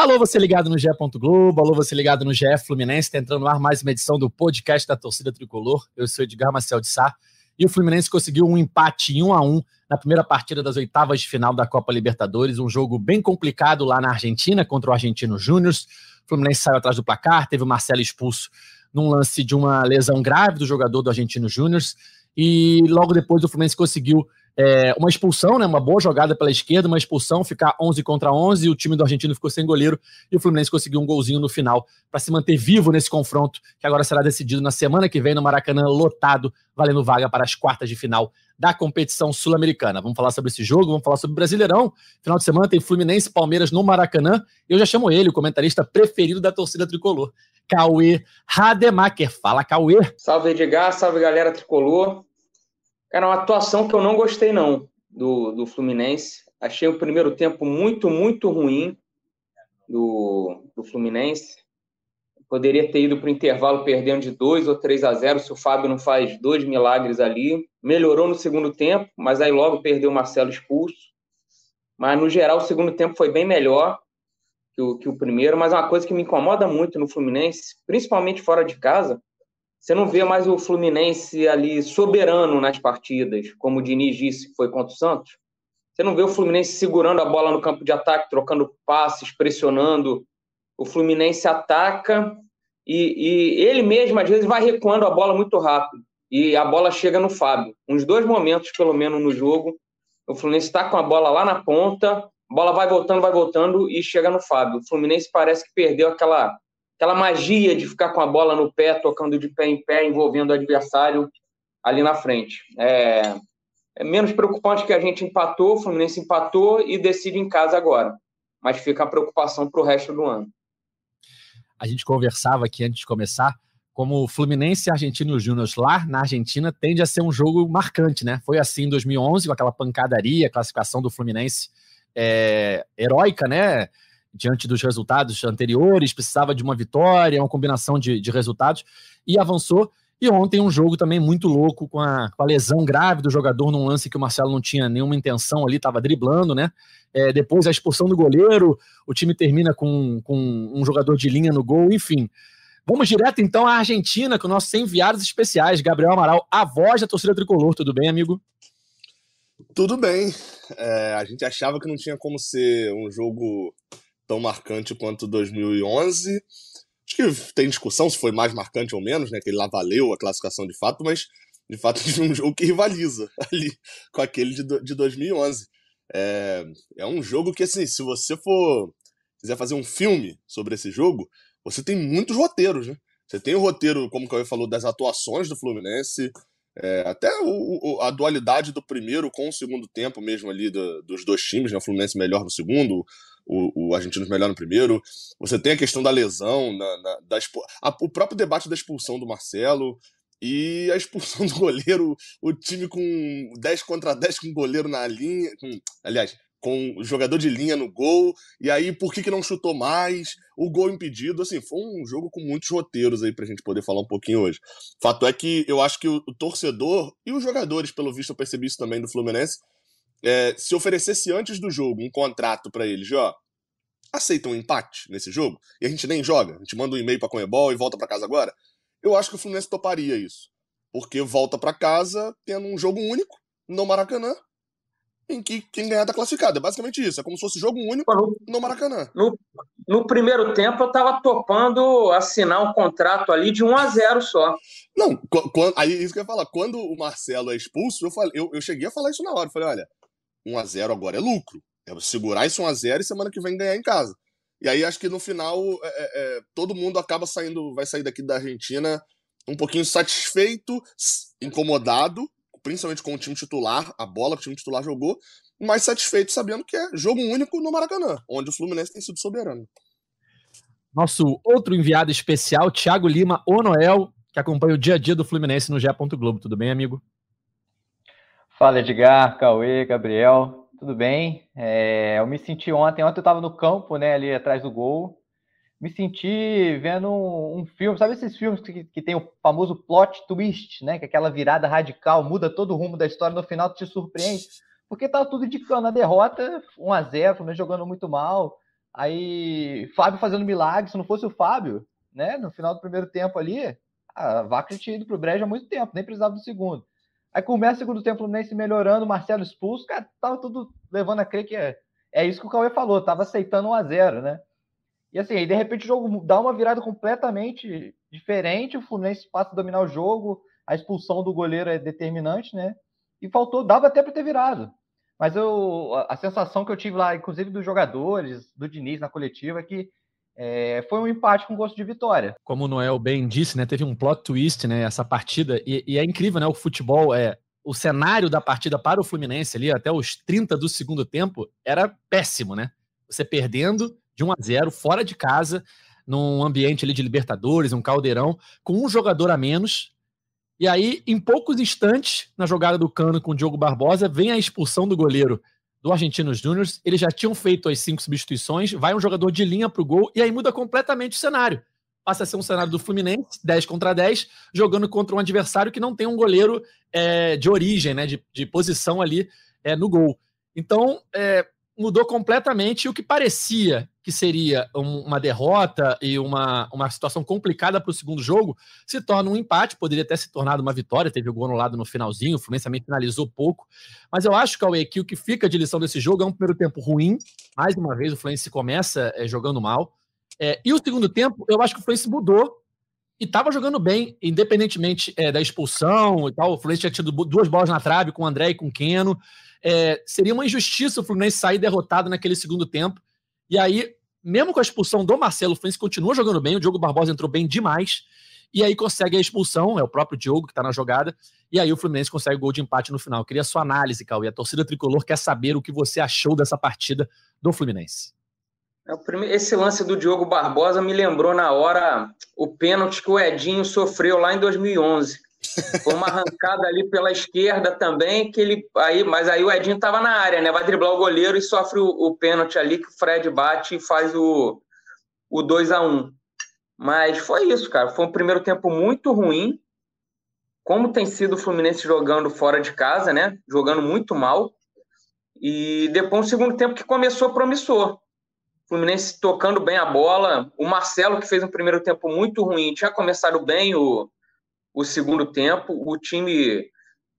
Alô, você ligado no GE. Globo, alô, você ligado no GE Fluminense, está entrando no ar mais uma edição do podcast da torcida tricolor. Eu sou Edgar Marcel de Sá e o Fluminense conseguiu um empate em 1 a 1 na primeira partida das oitavas de final da Copa Libertadores, um jogo bem complicado lá na Argentina contra o Argentino Júnior. O Fluminense saiu atrás do placar, teve o Marcelo expulso num lance de uma lesão grave do jogador do Argentino Júnior e logo depois o Fluminense conseguiu é, uma expulsão, né, uma boa jogada pela esquerda, uma expulsão, ficar 11 contra 11, o time do argentino ficou sem goleiro e o Fluminense conseguiu um golzinho no final para se manter vivo nesse confronto, que agora será decidido na semana que vem no Maracanã, lotado, valendo vaga para as quartas de final da competição sul-americana. Vamos falar sobre esse jogo, vamos falar sobre o Brasileirão. Final de semana tem Fluminense e Palmeiras no Maracanã. Eu já chamo ele, o comentarista preferido da torcida tricolor, Cauê Rademacher. Fala, Cauê. Salve, Edgar, salve, galera tricolor. Era uma atuação que eu não gostei, não, do, do Fluminense. Achei o primeiro tempo muito, muito ruim do, do Fluminense. Poderia ter ido para o intervalo perdendo de 2 ou 3 a 0 se o Fábio não faz dois milagres ali. Melhorou no segundo tempo, mas aí logo perdeu o Marcelo expulso. Mas, no geral, o segundo tempo foi bem melhor que o, que o primeiro. Mas uma coisa que me incomoda muito no Fluminense, principalmente fora de casa, você não vê mais o Fluminense ali soberano nas partidas, como o Diniz disse que foi contra o Santos. Você não vê o Fluminense segurando a bola no campo de ataque, trocando passes, pressionando. O Fluminense ataca e, e ele mesmo, às vezes, vai recuando a bola muito rápido. E a bola chega no Fábio. Uns dois momentos, pelo menos, no jogo, o Fluminense está com a bola lá na ponta, a bola vai voltando, vai voltando e chega no Fábio. O Fluminense parece que perdeu aquela aquela magia de ficar com a bola no pé, tocando de pé em pé, envolvendo o adversário ali na frente. É, é menos preocupante que a gente empatou, o Fluminense empatou e decide em casa agora. Mas fica a preocupação para o resto do ano. A gente conversava aqui antes de começar como Fluminense e Argentino Júnior lá na Argentina tende a ser um jogo marcante, né? Foi assim em 2011, com aquela pancadaria, classificação do Fluminense é, heróica, né? Diante dos resultados anteriores, precisava de uma vitória, uma combinação de, de resultados, e avançou. E ontem um jogo também muito louco, com a, com a, lesão grave do jogador num lance que o Marcelo não tinha nenhuma intenção ali, estava driblando, né? É, depois a expulsão do goleiro, o time termina com, com um jogador de linha no gol, enfim. Vamos direto então à Argentina, com nossos enviados especiais, Gabriel Amaral, a voz da torcida tricolor. Tudo bem, amigo? Tudo bem. É, a gente achava que não tinha como ser um jogo tão marcante quanto 2011. Acho que tem discussão se foi mais marcante ou menos, né? Que ele lá valeu a classificação de fato, mas de fato é um jogo que rivaliza ali com aquele de, de 2011. É, é um jogo que, assim, se você for quiser fazer um filme sobre esse jogo, você tem muitos roteiros, né? Você tem o roteiro, como o Cauê falou, das atuações do Fluminense, é, até o, o, a dualidade do primeiro com o segundo tempo mesmo ali do, dos dois times, né? O Fluminense melhor no segundo, o, o argentino melhor no primeiro. Você tem a questão da lesão, na, na, da a, o próprio debate da expulsão do Marcelo e a expulsão do goleiro, o time com 10 contra 10 com o goleiro na linha, com, aliás, com o jogador de linha no gol, e aí por que, que não chutou mais? O gol impedido, assim, foi um jogo com muitos roteiros aí pra gente poder falar um pouquinho hoje. Fato é que eu acho que o, o torcedor e os jogadores, pelo visto eu percebi isso também do Fluminense, é, se oferecesse antes do jogo um contrato para eles, ó, aceita um empate nesse jogo e a gente nem joga, a gente manda um e-mail para Comebol e volta para casa agora, eu acho que o Fluminense toparia isso, porque volta para casa tendo um jogo único no Maracanã em que quem ganhar tá classificado. É basicamente isso. É como se fosse jogo único no Maracanã. No, no primeiro tempo, eu tava topando assinar um contrato ali de 1 a 0 só. Não, quando, aí isso que eu ia falar. Quando o Marcelo é expulso, eu, falei, eu, eu cheguei a falar isso na hora. Eu falei, olha, 1 a 0 agora é lucro. É segurar esse 1 a 0 e semana que vem ganhar em casa. E aí acho que no final é, é, é, todo mundo acaba saindo, vai sair daqui da Argentina um pouquinho satisfeito, incomodado, principalmente com o time titular, a bola que o time titular jogou, mas satisfeito sabendo que é jogo único no Maracanã, onde o Fluminense tem sido soberano. Nosso outro enviado especial, Thiago Lima, o Noel, que acompanha o dia a dia do Fluminense no GE. Globo. Tudo bem, amigo? Fala, Edgar, Cauê, Gabriel, tudo bem? É, eu me senti ontem, ontem eu estava no campo, né, ali atrás do gol, me senti vendo um, um filme, sabe esses filmes que, que tem o famoso plot twist, né, que é aquela virada radical, muda todo o rumo da história, no final te surpreende, porque tá tudo indicando a derrota, 1 a 0 Fluminense jogando muito mal, Aí, Fábio fazendo milagre, se não fosse o Fábio, né, no final do primeiro tempo ali, a vaca tinha ido pro brejo há muito tempo, nem precisava do segundo. Aí começa o segundo tempo, Fluminense melhorando, Marcelo expulso, cara, tava tudo levando a crer que é, é isso que o Cauê falou, tava aceitando 1 a 0 né? E assim, aí de repente o jogo dá uma virada completamente diferente, o Fluminense passa a dominar o jogo, a expulsão do goleiro é determinante, né? E faltou, dava até para ter virado. Mas eu, a, a sensação que eu tive lá, inclusive dos jogadores, do Diniz na coletiva, é que é, foi um empate com gosto de vitória. Como o Noel bem disse, né? Teve um plot twist, né? Essa partida. E, e, é incrível, né? O futebol é. O cenário da partida para o Fluminense ali, até os 30 do segundo tempo, era péssimo, né? Você perdendo de 1 a 0 fora de casa, num ambiente ali de Libertadores, um caldeirão, com um jogador a menos. E aí, em poucos instantes, na jogada do Cano com o Diogo Barbosa, vem a expulsão do goleiro do Argentinos Júnior, eles já tinham feito as cinco substituições, vai um jogador de linha para o gol e aí muda completamente o cenário. Passa a ser um cenário do Fluminense, 10 contra 10, jogando contra um adversário que não tem um goleiro é, de origem, né, de, de posição ali é, no gol. Então, é, mudou completamente o que parecia que seria um, uma derrota e uma, uma situação complicada para o segundo jogo, se torna um empate, poderia ter se tornado uma vitória, teve o gol anulado no finalzinho, o Fluminense também finalizou pouco, mas eu acho, Cauê, que o que fica de lição desse jogo é um primeiro tempo ruim, mais uma vez o Fluminense começa é, jogando mal, é, e o segundo tempo, eu acho que o Fluminense mudou e estava jogando bem, independentemente é, da expulsão e tal, o Fluminense tinha tido duas bolas na trave com o André e com o Keno, é, seria uma injustiça o Fluminense sair derrotado naquele segundo tempo. E aí, mesmo com a expulsão do Marcelo, o Fluminense continua jogando bem. O Diogo Barbosa entrou bem demais. E aí consegue a expulsão, é o próprio Diogo que está na jogada. E aí o Fluminense consegue o gol de empate no final. Eu queria a sua análise, Cauê. A torcida tricolor quer saber o que você achou dessa partida do Fluminense. É, esse lance do Diogo Barbosa me lembrou na hora o pênalti que o Edinho sofreu lá em 2011 foi uma arrancada ali pela esquerda também, que ele. Aí, mas aí o Edinho estava na área, né? Vai driblar o goleiro e sofre o, o pênalti ali que o Fred bate e faz o, o 2 a 1 Mas foi isso, cara. Foi um primeiro tempo muito ruim. Como tem sido o Fluminense jogando fora de casa, né? Jogando muito mal. E depois um segundo tempo que começou promissor. Fluminense tocando bem a bola. O Marcelo, que fez um primeiro tempo muito ruim, tinha começado bem o, o segundo tempo. O time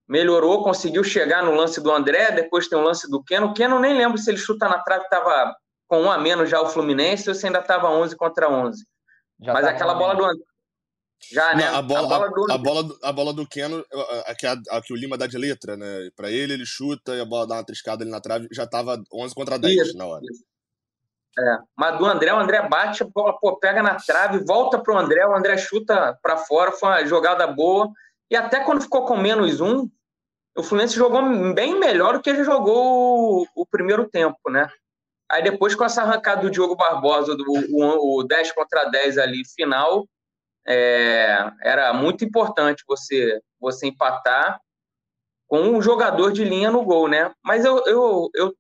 melhorou, conseguiu chegar no lance do André, depois tem o lance do Keno. O Keno nem lembro se ele chuta na trave, estava com um a menos já o Fluminense ou se ainda estava 11 contra 11. Já Mas aquela bola do André. Já, né? Não, a, bola, a, bola do... a, bola do, a bola do Keno, a, que, a, a, que o Lima dá de letra, né? Para ele, ele chuta e a bola dá uma triscada ali na trave, já estava 11 contra 10 isso, na hora. Isso. É, mas do André, o André bate, a bola pô, pega na trave, volta pro André, o André chuta para fora, foi uma jogada boa. E até quando ficou com menos um, o Fluminense jogou bem melhor do que ele jogou o, o primeiro tempo, né? Aí depois com essa arrancada do Diogo Barbosa, do, o, o 10 contra 10 ali, final, é, era muito importante você, você empatar com um jogador de linha no gol, né? Mas eu, eu, eu,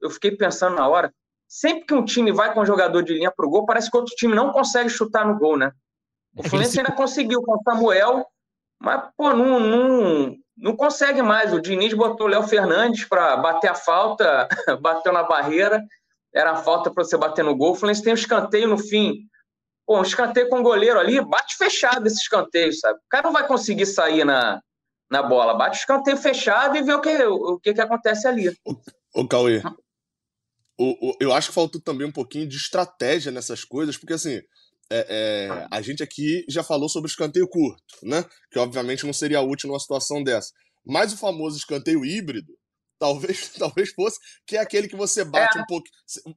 eu fiquei pensando na hora, sempre que um time vai com um jogador de linha pro gol, parece que outro time não consegue chutar no gol, né? O é Fluminense ainda conseguiu com o Samuel, mas, pô, não, não, não consegue mais. O Diniz botou o Léo Fernandes para bater a falta, bateu na barreira, era a falta para você bater no gol. O Fluminense tem um escanteio no fim. Pô, um escanteio com o goleiro ali, bate fechado esse escanteio, sabe? O cara não vai conseguir sair na, na bola. Bate o escanteio fechado e vê o que, o que, que acontece ali. Ô Cauê, o, o, eu acho que faltou também um pouquinho de estratégia nessas coisas, porque assim, é, é, a gente aqui já falou sobre escanteio curto, né? Que obviamente não seria útil numa situação dessa. Mas o famoso escanteio híbrido, talvez, talvez fosse, que é aquele que você bate é. um pouco.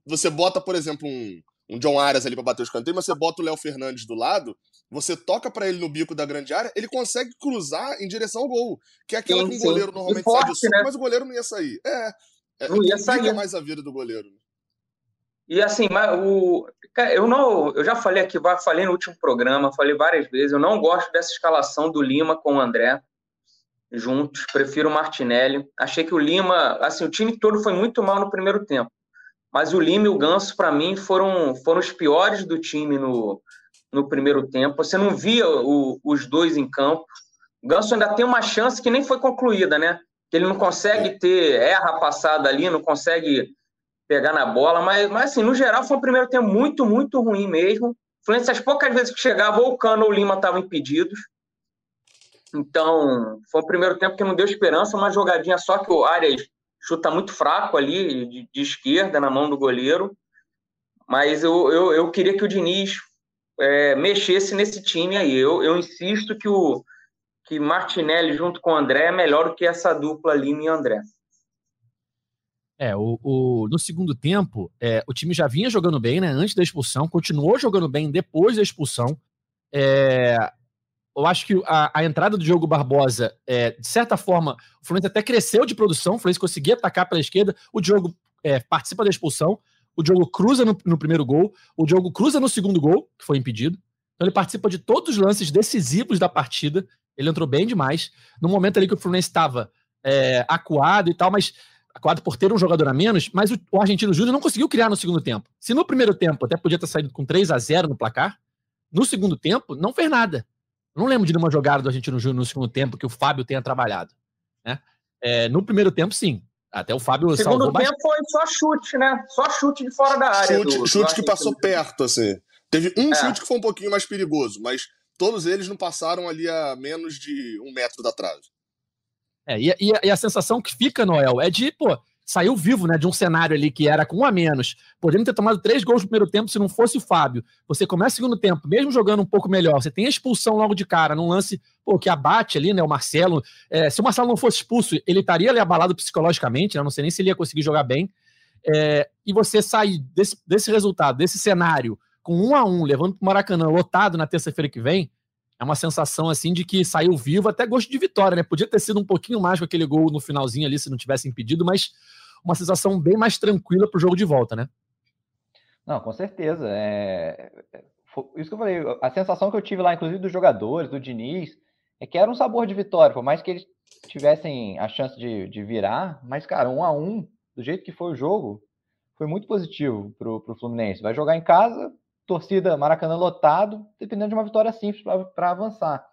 Você bota, por exemplo, um, um John Arias ali para bater o escanteio, mas você bota o Léo Fernandes do lado, você toca para ele no bico da grande área, ele consegue cruzar em direção ao gol. Que é aquela sim, que o goleiro normalmente sai do sul, né? mas o goleiro não ia sair. É. É, não ia sair. mais a vida do goleiro. Né? E assim, o, eu não, eu já falei aqui, falei no último programa, falei várias vezes, eu não gosto dessa escalação do Lima com o André juntos, prefiro o Martinelli. Achei que o Lima, assim, o time todo foi muito mal no primeiro tempo, mas o Lima e o Ganso para mim foram foram os piores do time no, no primeiro tempo. Você não via o, os dois em campo. O Ganso ainda tem uma chance que nem foi concluída, né? Que ele não consegue ter erra passada ali, não consegue pegar na bola, mas, mas assim, no geral foi um primeiro tempo muito, muito ruim mesmo. Fluminense, as poucas vezes que chegava, ou o Cano ou o Lima estavam impedidos. Então, foi um primeiro tempo que não deu esperança, uma jogadinha só que o Arias chuta muito fraco ali, de, de esquerda, na mão do goleiro. Mas eu, eu, eu queria que o Diniz é, mexesse nesse time aí. Eu, eu insisto que o que Martinelli junto com André é melhor do que essa dupla Lima e André. É, o, o, no segundo tempo, é, o time já vinha jogando bem, né? Antes da expulsão, continuou jogando bem depois da expulsão. É, eu acho que a, a, entrada do Diogo Barbosa, é, de certa forma, o Fluminense até cresceu de produção, o Fluminense conseguia atacar pela esquerda, o Diogo é, participa da expulsão, o Diogo cruza no, no, primeiro gol, o Diogo cruza no segundo gol, que foi impedido. Então ele participa de todos os lances decisivos da partida, ele entrou bem demais. No momento ali que o Fluminense estava é, acuado e tal, mas acuado por ter um jogador a menos, mas o, o Argentino Júnior não conseguiu criar no segundo tempo. Se no primeiro tempo até podia ter saído com 3 a 0 no placar, no segundo tempo não fez nada. não lembro de nenhuma jogada do Argentino Júnior no segundo tempo que o Fábio tenha trabalhado. Né? É, no primeiro tempo, sim. Até o Fábio Segundo tempo bastante. foi só chute, né? Só chute de fora da área. Chute, do, chute do que passou perto, assim. Teve um é. chute que foi um pouquinho mais perigoso, mas todos eles não passaram ali a menos de um metro da trave. É, e, e, e, a sensação que fica, Noel, é de, pô, saiu vivo, né, de um cenário ali que era com um a menos, podendo ter tomado três gols no primeiro tempo se não fosse o Fábio. Você começa o segundo tempo, mesmo jogando um pouco melhor, você tem a expulsão logo de cara, num lance, pô, que abate ali, né, o Marcelo. É, se o Marcelo não fosse expulso, ele estaria ali abalado psicologicamente, né, não sei nem se ele ia conseguir jogar bem. É, e você sair desse, desse resultado, desse cenário, com um a um, levando para o Maracanã lotado na terça-feira que vem, é uma sensação assim de que saiu vivo, até gosto de vitória, né? Podia ter sido um pouquinho mais com aquele gol no finalzinho ali, se não tivesse impedido, mas uma sensação bem mais tranquila para o jogo de volta, né? Não, com certeza. É... Isso que eu falei, a sensação que eu tive lá, inclusive dos jogadores, do Diniz, é que era um sabor de vitória, por mais que eles tivessem a chance de, de virar, mas, cara, um a um, do jeito que foi o jogo, foi muito positivo para o Fluminense. Vai jogar em casa, torcida Maracanã lotado, dependendo de uma vitória simples para avançar.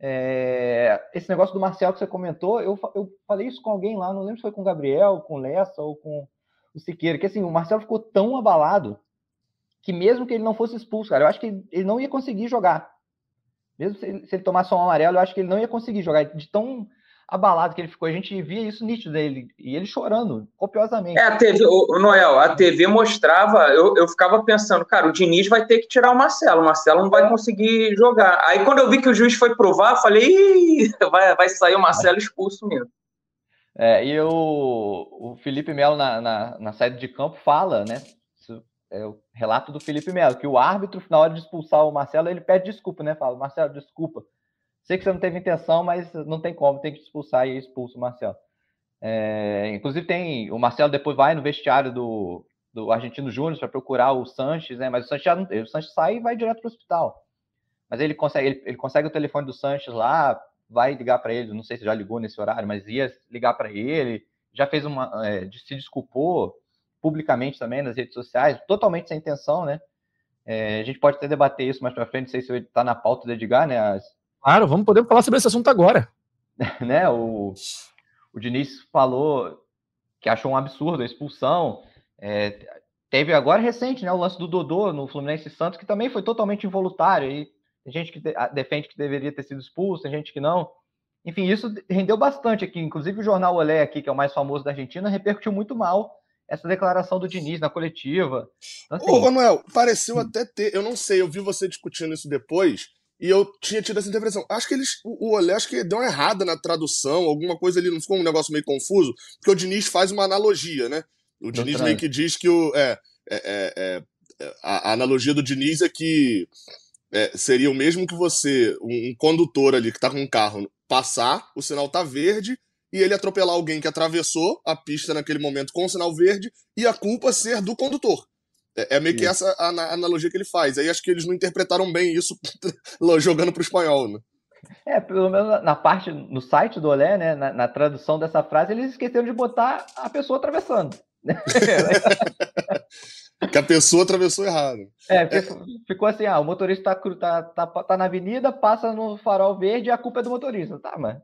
É, esse negócio do Marcel que você comentou, eu, eu falei isso com alguém lá, não lembro se foi com o Gabriel, com o Lessa ou com o Siqueira, que assim, o Marcelo ficou tão abalado que mesmo que ele não fosse expulso, cara, eu acho que ele não ia conseguir jogar. Mesmo se ele, se ele tomasse um amarelo, eu acho que ele não ia conseguir jogar. De tão abalado que ele ficou. A gente via isso nítido dele, e ele chorando copiosamente. É, a TV, o, Noel, a TV mostrava, eu, eu ficava pensando, cara, o Diniz vai ter que tirar o Marcelo, o Marcelo não vai conseguir jogar. Aí quando eu vi que o juiz foi provar, eu falei, vai, vai sair o Marcelo expulso mesmo. É, e o, o Felipe Melo, na, na, na saída de campo, fala, né? É o relato do Felipe Melo, que o árbitro, na hora de expulsar o Marcelo, ele pede desculpa, né? Fala, Marcelo, desculpa Sei que você não teve intenção, mas não tem como, tem que expulsar e expulso o Marcelo. É, inclusive tem o Marcelo depois vai no vestiário do, do Argentino Júnior para procurar o Sanches, né? Mas o Sanches, o Sanches sai e vai direto para o hospital. Mas ele consegue, ele, ele, consegue o telefone do Sanches lá, vai ligar para ele. Não sei se já ligou nesse horário, mas ia ligar para ele. Já fez uma, é, se desculpou publicamente também nas redes sociais, totalmente sem intenção, né? É, a gente pode até debater isso mais para frente, não sei se está na pauta do Edgar, né? As, Claro, vamos poder falar sobre esse assunto agora. né? O, o Diniz falou que achou um absurdo a expulsão. É, teve agora recente, né? O lance do Dodô no Fluminense Santos, que também foi totalmente involuntário. E tem gente que defende que deveria ter sido expulso, tem gente que não. Enfim, isso rendeu bastante aqui. Inclusive o jornal Olé aqui, que é o mais famoso da Argentina, repercutiu muito mal essa declaração do Diniz na coletiva. Então, assim, Ô, Manuel, pareceu até ter. Eu não sei, eu vi você discutindo isso depois. E eu tinha tido essa interpretação. Acho que eles. O, Olé acho que deu uma errada na tradução, alguma coisa ali, não ficou um negócio meio confuso, porque o Diniz faz uma analogia, né? O Diniz meio que diz que o. É, é, é, é, a, a, analogia do Diniz é que é, seria o mesmo que você, um, um, condutor ali que tá com um carro, passar, o sinal tá verde, e ele atropelar alguém que atravessou a pista naquele momento com o sinal verde, e a culpa ser do condutor. É, é meio que essa a, a analogia que ele faz. Aí acho que eles não interpretaram bem isso jogando para o espanhol, né? É, pelo menos na parte, no site do Olé, né, na, na, tradução dessa frase, eles esqueceram de botar a pessoa atravessando. que a pessoa atravessou errado. É, é. ficou assim, ah, o motorista tá, tá, tá, tá, na avenida, passa no farol verde e a culpa é do motorista. Tá, mas...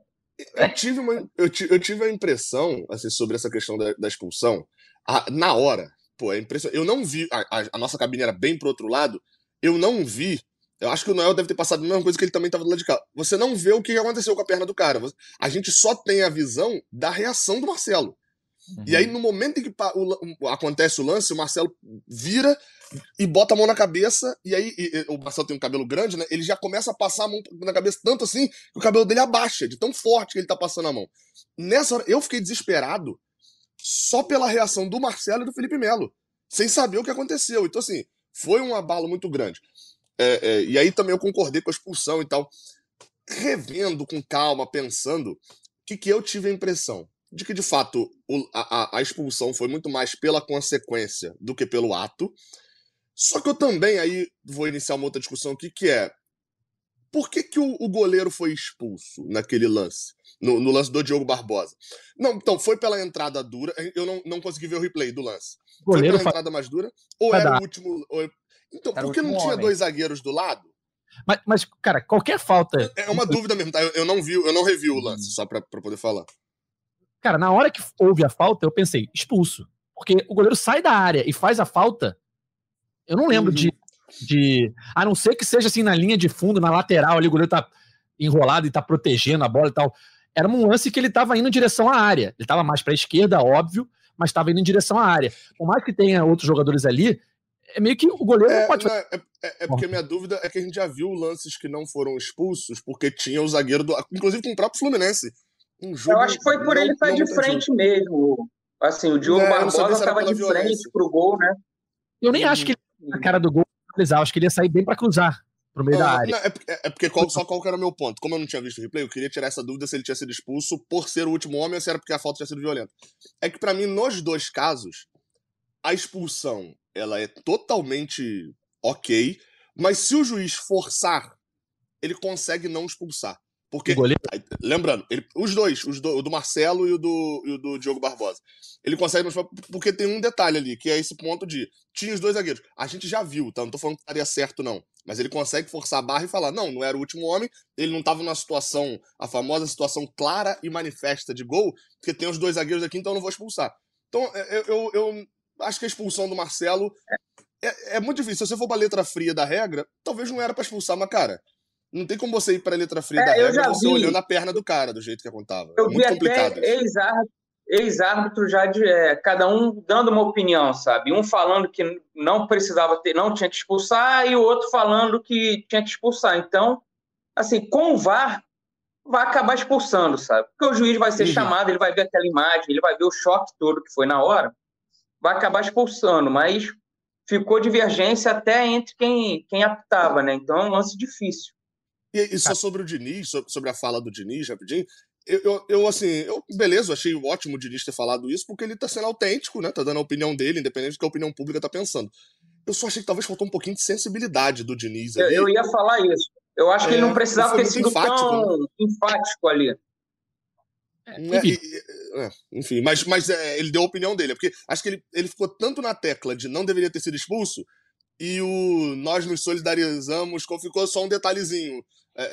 Eu tive, uma, eu, eu tive a impressão, assim, sobre essa questão da, da expulsão, a, na hora, pô, é impressionante. Eu não vi. A, a, a, nossa cabine era bem pro outro lado. Eu não vi. Eu acho que o Noel deve ter passado a mesma coisa que ele também tava do lado de cá. Você não vê o que aconteceu com a perna do cara. A gente só tem a visão da reação do Marcelo. Uhum. E aí, no momento em que o, acontece o lance, o Marcelo vira e bota a mão na cabeça, e aí e, e, o Marcelo tem um cabelo grande, né? Ele já começa a passar a mão na cabeça tanto assim que o cabelo dele abaixa, de tão forte que ele tá passando a mão. Nessa hora, eu fiquei desesperado só pela reação do Marcelo e do Felipe Melo, sem saber o que aconteceu. Então, assim, foi um abalo muito grande. É, é, e aí também eu concordei com a expulsão e tal. Revendo com calma, pensando, o que, que eu tive a impressão? De que, de fato, o, a, a expulsão foi muito mais pela consequência do que pelo ato. Só que eu também aí vou iniciar uma outra discussão aqui, que é por que, que o, o goleiro foi expulso naquele lance? No, no, lance do Diogo Barbosa. Não, então, foi pela entrada dura. Eu não, não consegui ver o replay do lance. Foi pela fa... entrada mais dura? Ou era dar. o último. Ou... Então, era por que não tinha homem. dois zagueiros do lado? Mas, mas, cara, qualquer falta. É uma dúvida mesmo, tá? Eu, eu não vi, eu não revi o lance, só pra, pra poder falar. Cara, na hora que houve a falta, eu pensei, expulso. Porque o goleiro sai da área e faz a falta. Eu não lembro uhum. de de. A não ser que seja assim na linha de fundo, na lateral ali, o goleiro tá enrolado e tá protegendo a bola e tal. Era um lance que ele tava indo em direção à área. Ele tava mais pra esquerda, óbvio, mas tava indo em direção à área. Por mais que tenha outros jogadores ali, é meio que o goleiro é, não pode. Não, é, é, é, porque minha dúvida é que a gente já viu lances que não foram expulsos, porque tinha o zagueiro do. Inclusive com o próprio Fluminense. Um Eu acho que foi por não, ele estar tá de frente mesmo. Assim, o Diogo é, Barbosa estava de violência. frente pro gol, né? Eu nem acho que ele, na cara do gol cruzar. Acho que ele ia sair bem para cruzar pro meio da área. Não, é, é, porque qual, só qual era o meu ponto. Como eu não tinha visto o replay, eu queria tirar essa dúvida se ele tinha sido expulso por ser o último homem ou se era porque a falta tinha sido violenta. É que para mim, nos dois casos, a expulsão ela é totalmente ok, mas se o juiz forçar, ele consegue não expulsar. Porque, lembrando, ele, os dois, os do, o do Marcelo e o do, e o do Diogo Barbosa. Ele consegue, porque tem um detalhe ali, que é esse ponto de tinha os dois zagueiros. A gente já viu, tá? Não tô falando que estaria certo, não. Mas ele consegue forçar a barra e falar: não, não era o último homem, ele não tava numa situação, a famosa situação clara e manifesta de gol, porque tem os dois zagueiros aqui, então eu não vou expulsar. Então, eu, eu, eu acho que a expulsão do Marcelo é, é muito difícil. Se você for pra letra fria da regra, talvez não era para expulsar, mas, cara, não tem como você ir pra letra fria é, da regra você vi. olhando a perna do cara, do jeito que acontava. Eu é muito vi complicado. até ex-árbitro já de é, cada um dando uma opinião, sabe? Um falando que não precisava ter, não tinha que expulsar, e o outro falando que tinha que expulsar. Então, assim, com o VAR, vai acabar expulsando, sabe? Porque o juiz vai ser uhum. chamado, ele vai ver aquela imagem, ele vai ver o choque todo que foi na hora, vai acabar expulsando, mas ficou divergência até entre quem, quem aptava, né? Então é um lance difícil. E, e só sobre o Diniz, sobre a fala do Diniz, rapidinho, eu, eu, eu, assim, eu, beleza, eu achei ótimo o Diniz ter falado isso, porque ele tá sendo autêntico, né? Tá dando a opinião dele, independente do que a opinião pública tá pensando. Eu só achei que talvez faltou um pouquinho de sensibilidade do Diniz ali. Eu, eu ia falar isso. Eu acho é, que ele não é, precisava ter sido enfático, tão né? enfático ali. É, enfim, é, enfim mas, mas é, ele deu a opinião dele, porque acho que ele, ele ficou tanto na tecla de não deveria ter sido expulso, e o nós nos solidarizamos, ficou só um detalhezinho. É,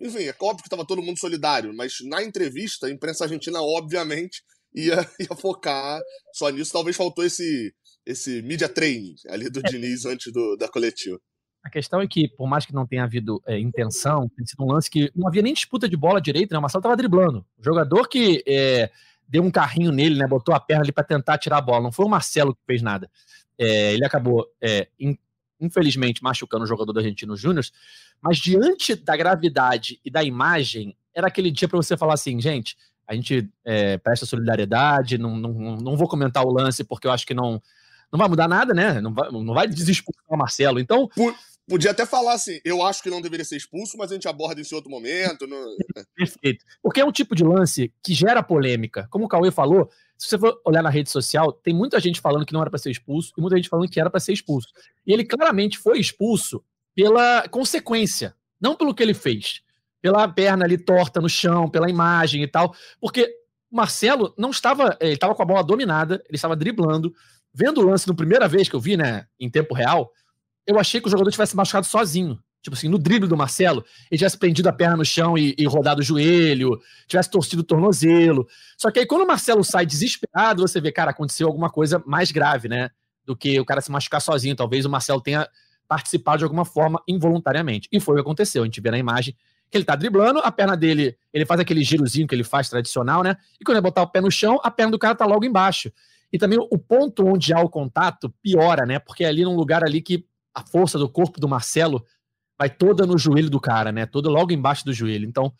é, enfim, é óbvio que estava todo mundo solidário, mas na entrevista, a imprensa argentina, obviamente, ia, ia focar só nisso. Talvez faltou esse, esse media training ali do é. Diniz antes do, da coletiva. A questão é que, por mais que não tenha havido é, intenção, tem sido um lance que não havia nem disputa de bola direita, né? O Marcelo estava driblando. O jogador que é, deu um carrinho nele, né? Botou a perna ali para tentar tirar a bola. Não foi o Marcelo que fez nada. É, ele acabou é, infelizmente, machucando o jogador do Argentino Júnior, mas diante da gravidade e da imagem, era aquele dia para você falar assim, gente, a gente é, presta solidariedade, não, não, não vou comentar o lance porque eu acho que não, não vai mudar nada, né? Não vai, não vai desexpulsar o Marcelo. Então. Podia até falar assim, eu acho que não deveria ser expulso, mas a gente aborda isso em outro momento. No... Perfeito. Porque é um tipo de lance que gera polêmica. Como o Cauê falou, se você for olhar na rede social, tem muita gente falando que não era para ser expulso e muita gente falando que era para ser expulso. E ele claramente foi expulso pela consequência, não pelo que ele fez. Pela perna ali torta no chão, pela imagem e tal. Porque Marcelo não estava. Ele estava com a bola dominada, ele estava driblando. Vendo o lance na primeira vez que eu vi, né, em tempo real, eu achei que o jogador tivesse machucado sozinho. Tipo assim, no drible do Marcelo, ele tivesse prendido a perna no chão e, e, rodado o joelho, tivesse torcido o tornozelo. Só que aí, quando o Marcelo sai desesperado, você vê, cara, aconteceu alguma coisa mais grave, né? do que o cara se machucar sozinho. Talvez o Marcelo tenha participado de alguma forma involuntariamente. E foi o que aconteceu. A gente vê na imagem que ele tá driblando, a perna dele, ele faz aquele girozinho que ele faz tradicional, né? E quando ele botar o pé no chão, a perna do cara tá logo embaixo. E também o ponto onde há o contato piora, né? Porque é ali num lugar ali que a força do corpo do Marcelo vai toda no joelho do cara, né? Toda logo embaixo do joelho. Então,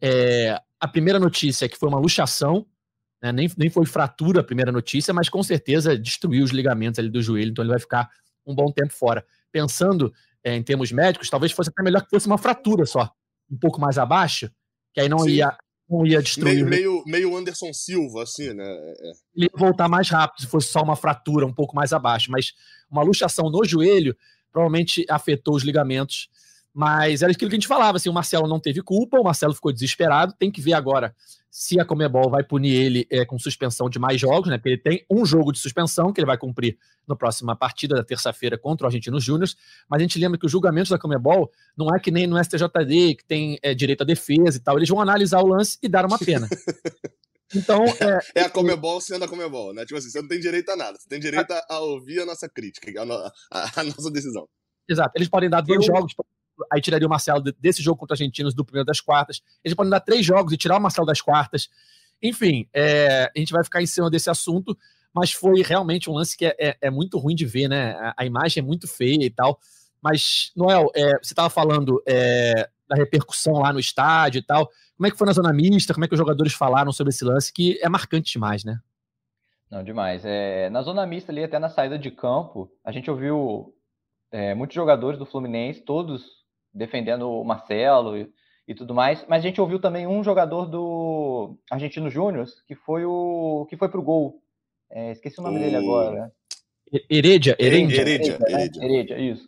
é, a primeira notícia é que foi uma luxação, né? nem, nem foi fratura a primeira notícia, mas com certeza destruiu os ligamentos ali do joelho, então ele vai ficar um bom tempo fora. Pensando é, em termos médicos, talvez fosse até melhor que fosse uma fratura só, um pouco mais abaixo, que aí não ia não ia destruir. Meio, meio, meio, Anderson Silva, assim, né? É. Ele ia voltar mais rápido se fosse só uma fratura um pouco mais abaixo, mas uma luxação no joelho provavelmente afetou os ligamentos. Mas era aquilo que a gente falava, assim, o Marcelo não teve culpa, o Marcelo ficou desesperado, tem que ver agora se a Comebol vai punir ele é, com suspensão de mais jogos, né? Porque ele tem um jogo de suspensão que ele vai cumprir na próxima partida da terça-feira contra o Argentino Júnior. Mas a gente lembra que os julgamentos da Comebol não é que nem no STJD, que tem é, direito à defesa e tal. Eles vão analisar o lance e dar uma pena. Então, é, é a Comebol sendo a Comebol, né? Tipo assim, você não tem direito a nada, você tem direito a, a ouvir a nossa crítica, a, a, a, nossa decisão. Exato, eles podem dar dois Eu... jogos, aí tiraria o Marcelo desse jogo contra os argentinos do primeiro das quartas. Eles podem dar três jogos e tirar o Marcelo das quartas. Enfim, é, a gente vai ficar em cima desse assunto, mas foi realmente um lance que é, é, é muito ruim de ver, né? A, a, imagem é muito feia e tal. Mas, Noel, é, você estava falando é, da repercussão lá no estádio e tal. Como é que foi na zona mista? Como é que os jogadores falaram sobre esse lance? Que é marcante demais, né? Não, demais. É, na zona mista ali, até na saída de campo, a gente ouviu é, muitos jogadores do Fluminense, todos defendendo o Marcelo e, e, tudo mais. Mas a gente ouviu também um jogador do Argentino Júnior que foi o que foi pro gol. É, esqueci o nome o... dele agora. Heredia, Heredia, Heredia, Heredia, Heredia, isso.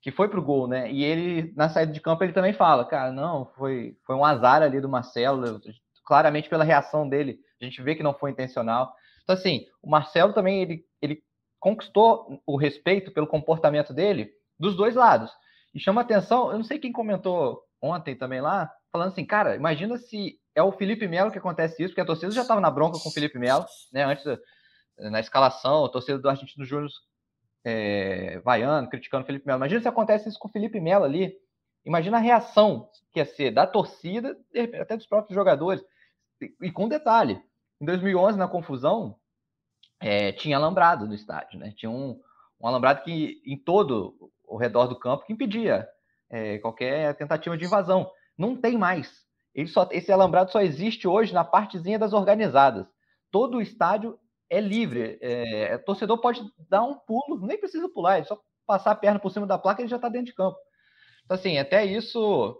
Que foi pro gol, né? E ele, na saída de campo, ele também fala, cara, não, foi, foi um azar ali do Marcelo, claramente pela reação dele, a gente vê que não foi intencional. Então, assim, o Marcelo também, ele, ele conquistou o respeito pelo comportamento dele dos dois lados. E chama atenção, eu não sei quem comentou ontem também lá, falando assim, cara, imagina se é o Felipe Melo que acontece isso, porque a torcida já estava na bronca com o Felipe Melo, né? Antes, na escalação, a torcida do Argentino Júnior é, vaiando, criticando o Felipe Melo. Imagina se acontece isso com o Felipe Melo ali. Imagina a reação que ia ser da torcida, até dos próprios jogadores. E, com detalhe, em 2011, na confusão, é, tinha alambrado no estádio, né? Tinha um, um alambrado que em todo ao redor do campo que impedia é, qualquer tentativa de invasão. Não tem mais. Ele só, esse alambrado só existe hoje na partezinha das organizadas. Todo o estádio é livre. É, o torcedor pode dar um pulo, nem precisa pular, é só passar a perna por cima da placa e ele já está dentro de campo. Então, assim, até isso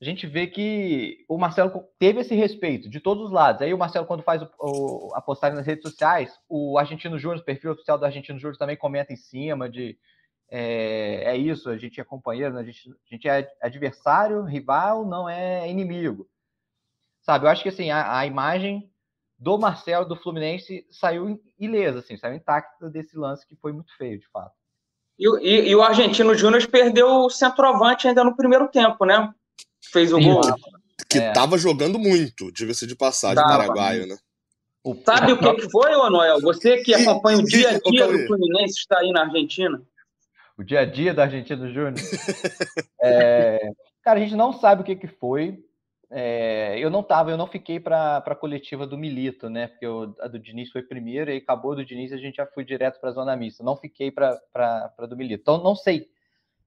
a gente vê que o Marcelo teve esse respeito de todos os lados. Aí o Marcelo, quando faz o, o, a postagem nas redes sociais, o Argentino Júnior, o perfil oficial do Argentino Júnior também comenta em cima de é, é isso, a gente é companheiro, né? a, gente, a gente é adversário, rival, não é inimigo. Sabe, eu acho que assim, a, a imagem do Marcelo do Fluminense saiu ilesa, assim, saiu intacta desse lance que foi muito feio, de fato. E, e, e o Argentino Júnior perdeu o centroavante ainda no primeiro tempo, né? Fez o Sim, gol. Que é. tava jogando muito, diga-se de passagem, Dava, paraguaio, né? Sabe o que, que foi, ô Noel? Você que acompanha o dia a dia do Fluminense, está aí na Argentina o dia a dia da Argentina Júnior. é, cara, a gente não sabe o que, que foi. É, eu não tava, eu não fiquei para a coletiva do Milito, né? Porque eu, a do Diniz foi primeiro e acabou do Diniz a gente já foi direto para a zona mista. Não fiquei para do Milito. Então não sei.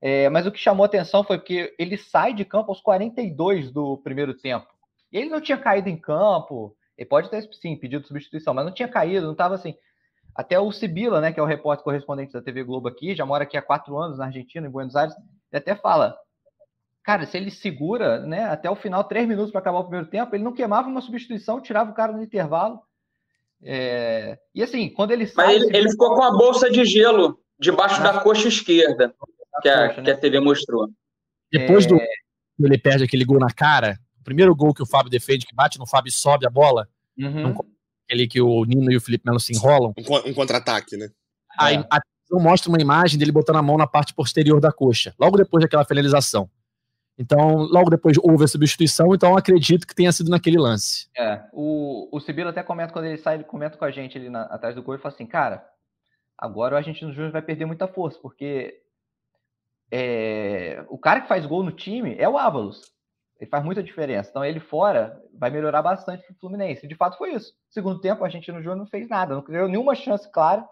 É, mas o que chamou atenção foi porque ele sai de campo aos 42 do primeiro tempo. Ele não tinha caído em campo. Ele pode ter, sim, pedido substituição, mas não tinha caído, não estava assim. Até o Sibila, né, que é o repórter correspondente da TV Globo aqui, já mora aqui há quatro anos na Argentina, em Buenos Aires, ele até fala, cara, se ele segura, né, até o final, três minutos para acabar o primeiro tempo, ele não queimava uma substituição, tirava o cara no intervalo. É... E assim, quando ele sai. Mas ele, ele ficou com a bolsa de gelo debaixo da coxa esquerda, que a, coxa, né? que a TV mostrou. Depois é... do ele perde aquele gol na cara, o primeiro gol que o Fábio defende, que bate no Fábio e sobe a bola, uhum. não aquele que o Nino e o Felipe Melo se enrolam. Um, um contra-ataque, né? A, é. a mostra uma imagem dele botando a mão na parte posterior da coxa, logo depois daquela finalização. Então, logo depois houve a substituição, então acredito que tenha sido naquele lance. É, o, o Sibilo até comenta, quando ele sai, ele comenta com a gente ali na, atrás do gol e fala assim, cara, Agora o Argentino Júnior vai perder muita força, porque é, o cara que faz gol no time é o Ávalos. Ele faz muita diferença. Então, ele fora vai melhorar bastante para o Fluminense. De fato, foi isso. Segundo tempo, a Argentino Júnior não fez nada, não criou nenhuma chance clara.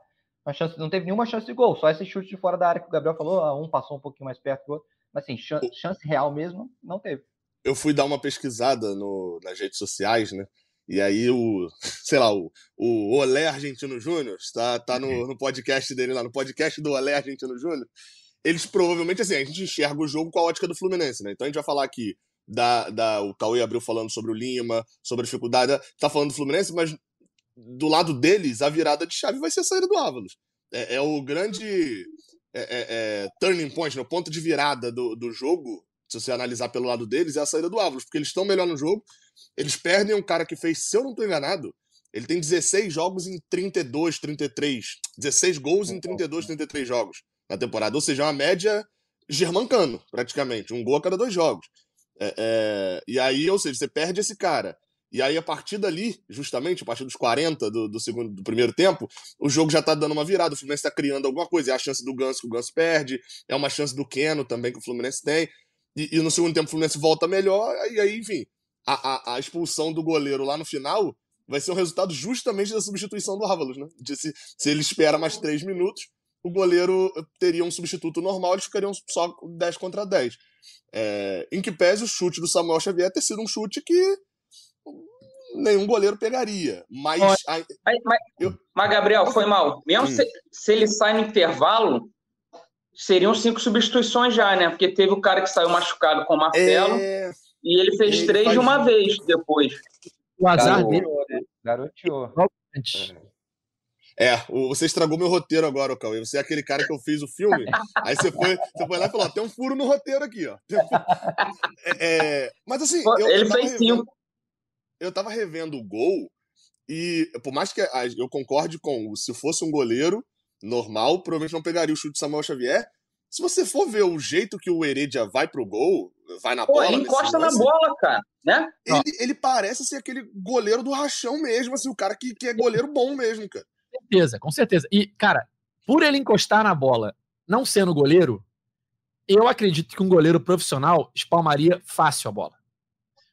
Uma chance, não teve nenhuma chance de gol, só esse chute de fora da área que o Gabriel falou. Um passou um pouquinho mais perto do outro. Mas, assim, chance, chance real mesmo, não teve. Eu fui dar uma pesquisada no, nas redes sociais, né? E aí o, sei lá, o, o Olé Argentino Júnior, tá, tá no, no podcast dele lá, no podcast do Olé Argentino Júnior, eles provavelmente, assim, a gente enxerga o jogo com a ótica do Fluminense, né? Então a gente vai falar aqui da, da o Cauê abriu falando sobre o Lima, sobre a dificuldade, tá falando do Fluminense, mas do lado deles, a virada de chave vai ser a saída do Ávalos. É, é o grande é, é, é, turning point, né? o ponto de virada do, do jogo, se você analisar pelo lado deles, é a saída do Ávalos, porque eles estão melhor no jogo, eles perdem um cara que fez, se eu não estou enganado, ele tem 16 jogos em 32, 33. 16 gols em 32, 33 jogos na temporada. Ou seja, é uma média germancano, praticamente. Um gol a cada dois jogos. É, é, e aí, ou seja, você perde esse cara. E aí, a partir dali, justamente, a partir dos 40 do, do segundo do primeiro tempo, o jogo já tá dando uma virada. O Fluminense está criando alguma coisa. É a chance do Ganso que o Ganso perde, é uma chance do Keno também que o Fluminense tem. E, e no segundo tempo o Fluminense volta melhor, e aí, enfim, a, a, a, expulsão do goleiro lá no final vai ser um resultado justamente da substituição do Ávalos, né? De se, se ele espera mais três minutos, o goleiro teria um substituto normal, eles ficariam só 10 contra 10. É, em que pese o chute do Samuel Xavier ter sido um chute que nenhum goleiro pegaria. Mas. Mas, mas, eu... mas Gabriel, foi mal. Mesmo se, se, ele sai no intervalo, seriam cinco substituições já, né? Porque teve o cara que saiu machucado com o martelo é... e ele fez ele três de uma vez depois. O azar dele. Né? Garoteou. É. É, você estragou meu roteiro agora, Cauê. Você é aquele cara que eu fiz o filme. Aí você foi, você foi lá e falou: tem um furo no roteiro aqui, ó. É, é, mas assim. Eu, Ele eu fez revendo, cinco. Eu tava revendo o gol, e por mais que eu concorde com se fosse um goleiro normal, provavelmente não pegaria o chute de Samuel Xavier. Se você for ver o jeito que o Heredia vai pro gol, vai na Pô, bola. Ele encosta lance, na bola, cara, né? Ele, ele, parece ser aquele goleiro do rachão mesmo, assim, o cara que, que é goleiro bom mesmo, cara certeza, com certeza. E, cara, por ele encostar na bola, não sendo goleiro, eu acredito que um goleiro profissional espalmaria fácil a bola.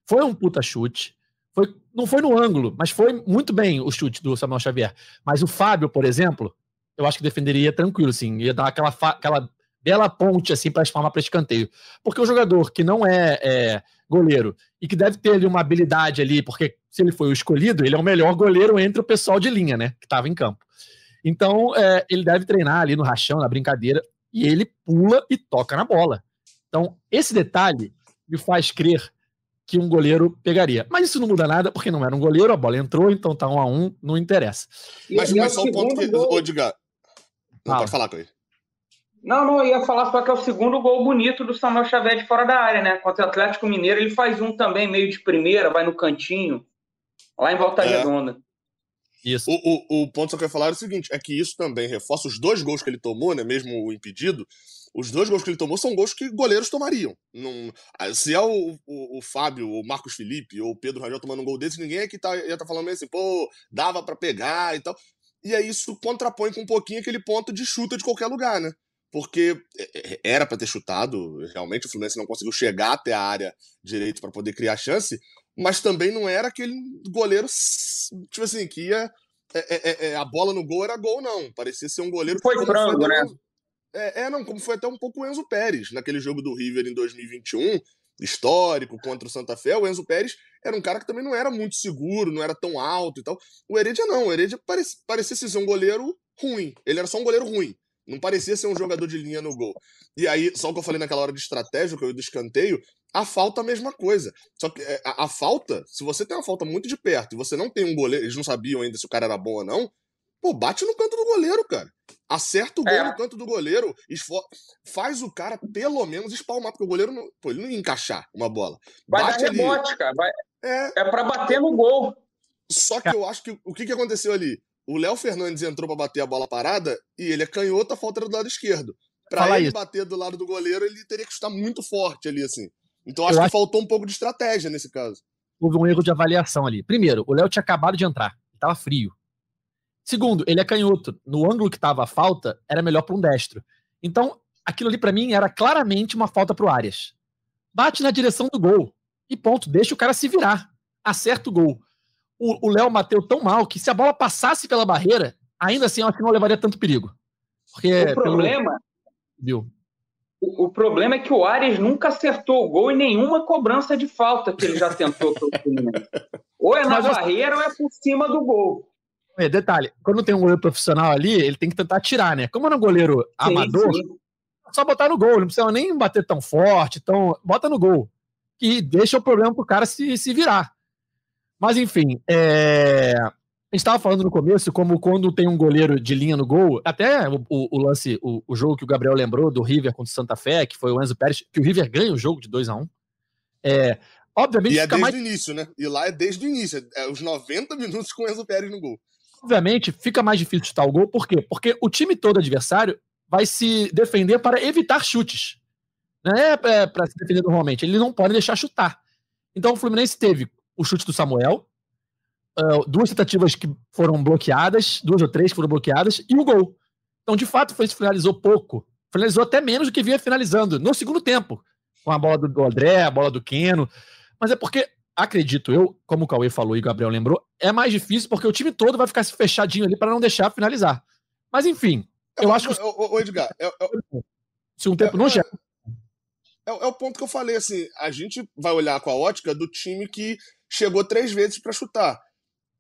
Foi um puta chute. Foi, não foi no ângulo, mas foi muito bem o chute do Samuel Xavier. Mas o Fábio, por exemplo, eu acho que defenderia tranquilo, assim. Ia dar aquela, aquela bela ponte, assim, para espalmar para escanteio. Porque o jogador que não é, é goleiro e que deve ter ali uma habilidade ali, porque se ele foi o escolhido, ele é o melhor goleiro entre o pessoal de linha, né? Que estava em campo. Então, é, ele deve treinar ali no rachão, na brincadeira, e ele pula e toca na bola. Então, esse detalhe me faz crer que um goleiro pegaria. Mas isso não muda nada, porque não era um goleiro, a bola entrou, então tá um a um, não interessa. Mas, mas só o ponto que. Gol... Ô, Diga. Não, ah. pode falar, Cleide. Não, não, eu ia falar só que é o segundo gol bonito do Samuel Xavier de fora da área, né? Contra o Atlético Mineiro, ele faz um também meio de primeira, vai no cantinho, lá em Volta é. Redonda. Isso. O, o, o ponto que eu quero falar é o seguinte: é que isso também reforça os dois gols que ele tomou, né? Mesmo o impedido. Os dois gols que ele tomou são gols que goleiros tomariam. Não, ah, se é o, o, o Fábio, o Marcos Felipe ou o Pedro Rangel tomando um gol desse, ninguém aqui tá, ia estar tá falando assim, pô, dava para pegar e tal. E aí isso contrapõe com um pouquinho aquele ponto de chuta de qualquer lugar, né? porque é, é, era para ter chutado, realmente o Fluminense não conseguiu chegar até a área direito para poder criar chance, mas também não era aquele goleiro, tipo assim, que ia. É, é, é, a bola no gol era gol, não. Parecia ser um goleiro. Foi frango, né? É, é, não, como foi até um pouco o Enzo Pérez naquele jogo do River em 2021, histórico, contra o Santa Fé. O Enzo Pérez era um cara que também não era muito seguro, não era tão alto e tal. O Heredia não, o Heredia parecia, parecia ser um goleiro ruim. Ele era só um goleiro ruim. Não parecia ser um jogador de linha no gol. E aí, só o que eu falei naquela hora de estratégia, que eu do escanteio, a falta a mesma coisa. Só que é, a, a, falta, se você tem uma falta muito de perto e você não tem um goleiro, eles não sabiam ainda se o cara era bom ou não, pô, bate no canto do goleiro, cara. Acerta o gol é. no canto do goleiro, esfor... faz o cara pelo menos espalmar, porque o goleiro não, pô, ele não ia encaixar uma bola. Vai bate dar rebote, ali. cara. Vai... É, é para bater no gol. Só que eu acho que o que, que aconteceu ali? O Léo Fernandes entrou para bater a bola parada e ele é canhoto, a falta era do lado esquerdo. Para ele isso. bater do lado do goleiro, ele teria que estar muito forte ali, assim. Então acho Eu que acho... faltou um pouco de estratégia nesse caso. Houve um erro de avaliação ali. Primeiro, o Léo tinha acabado de entrar, estava frio. Segundo, ele é canhoto. No ângulo que estava a falta, era melhor para um destro. Então, aquilo ali para mim era claramente uma falta para o Arias. Bate na direção do gol. E ponto, deixa o cara se virar. Acerta o gol. O Léo bateu tão mal que se a bola passasse pela barreira, ainda assim eu acho que não levaria tanto perigo. Porque o problema. Pelo... Viu? O, o, problema é que o Arias nunca acertou o gol em nenhuma cobrança de falta que ele já tentou Ou é na Mas barreira ou é por cima do gol. É, detalhe, quando tem um goleiro profissional ali, ele tem que tentar atirar, né? Como é um goleiro amador, sim. só botar no gol, não precisa nem bater tão forte, então bota no gol. Que deixa o problema pro cara se, se virar. Mas enfim, é... a gente estava falando no começo como quando tem um goleiro de linha no gol, até o, o, lance, o, o, jogo que o Gabriel lembrou do River contra o Santa Fé, que foi o Enzo Pérez, que o River ganha o jogo de 2 a 1 um. É, obviamente e é desde mais... o início, né? E lá é desde o início, é os 90 minutos com o Enzo Pérez no gol obviamente, fica mais difícil chutar o gol. Por quê? Porque o time todo adversário vai se defender para evitar chutes. Não é, é para se defender normalmente. Ele não pode deixar chutar. Então o Fluminense teve o chute do Samuel, uh, duas tentativas que foram bloqueadas, duas ou três que foram bloqueadas, e o gol. Então, de fato, foi finalizou pouco. Finalizou até menos do que vinha finalizando no segundo tempo. Com a bola do André, a bola do Keno. Mas é porque acredito eu, como o Cauê falou e o Gabriel lembrou, é mais difícil porque o time todo vai ficar fechadinho ali para não deixar finalizar. Mas enfim, eu, eu acho que. Ô, Edgar, é, é, se um tempo é, não gera. É, é, o ponto que eu falei, assim, a gente vai olhar com a ótica do time que chegou três vezes para chutar.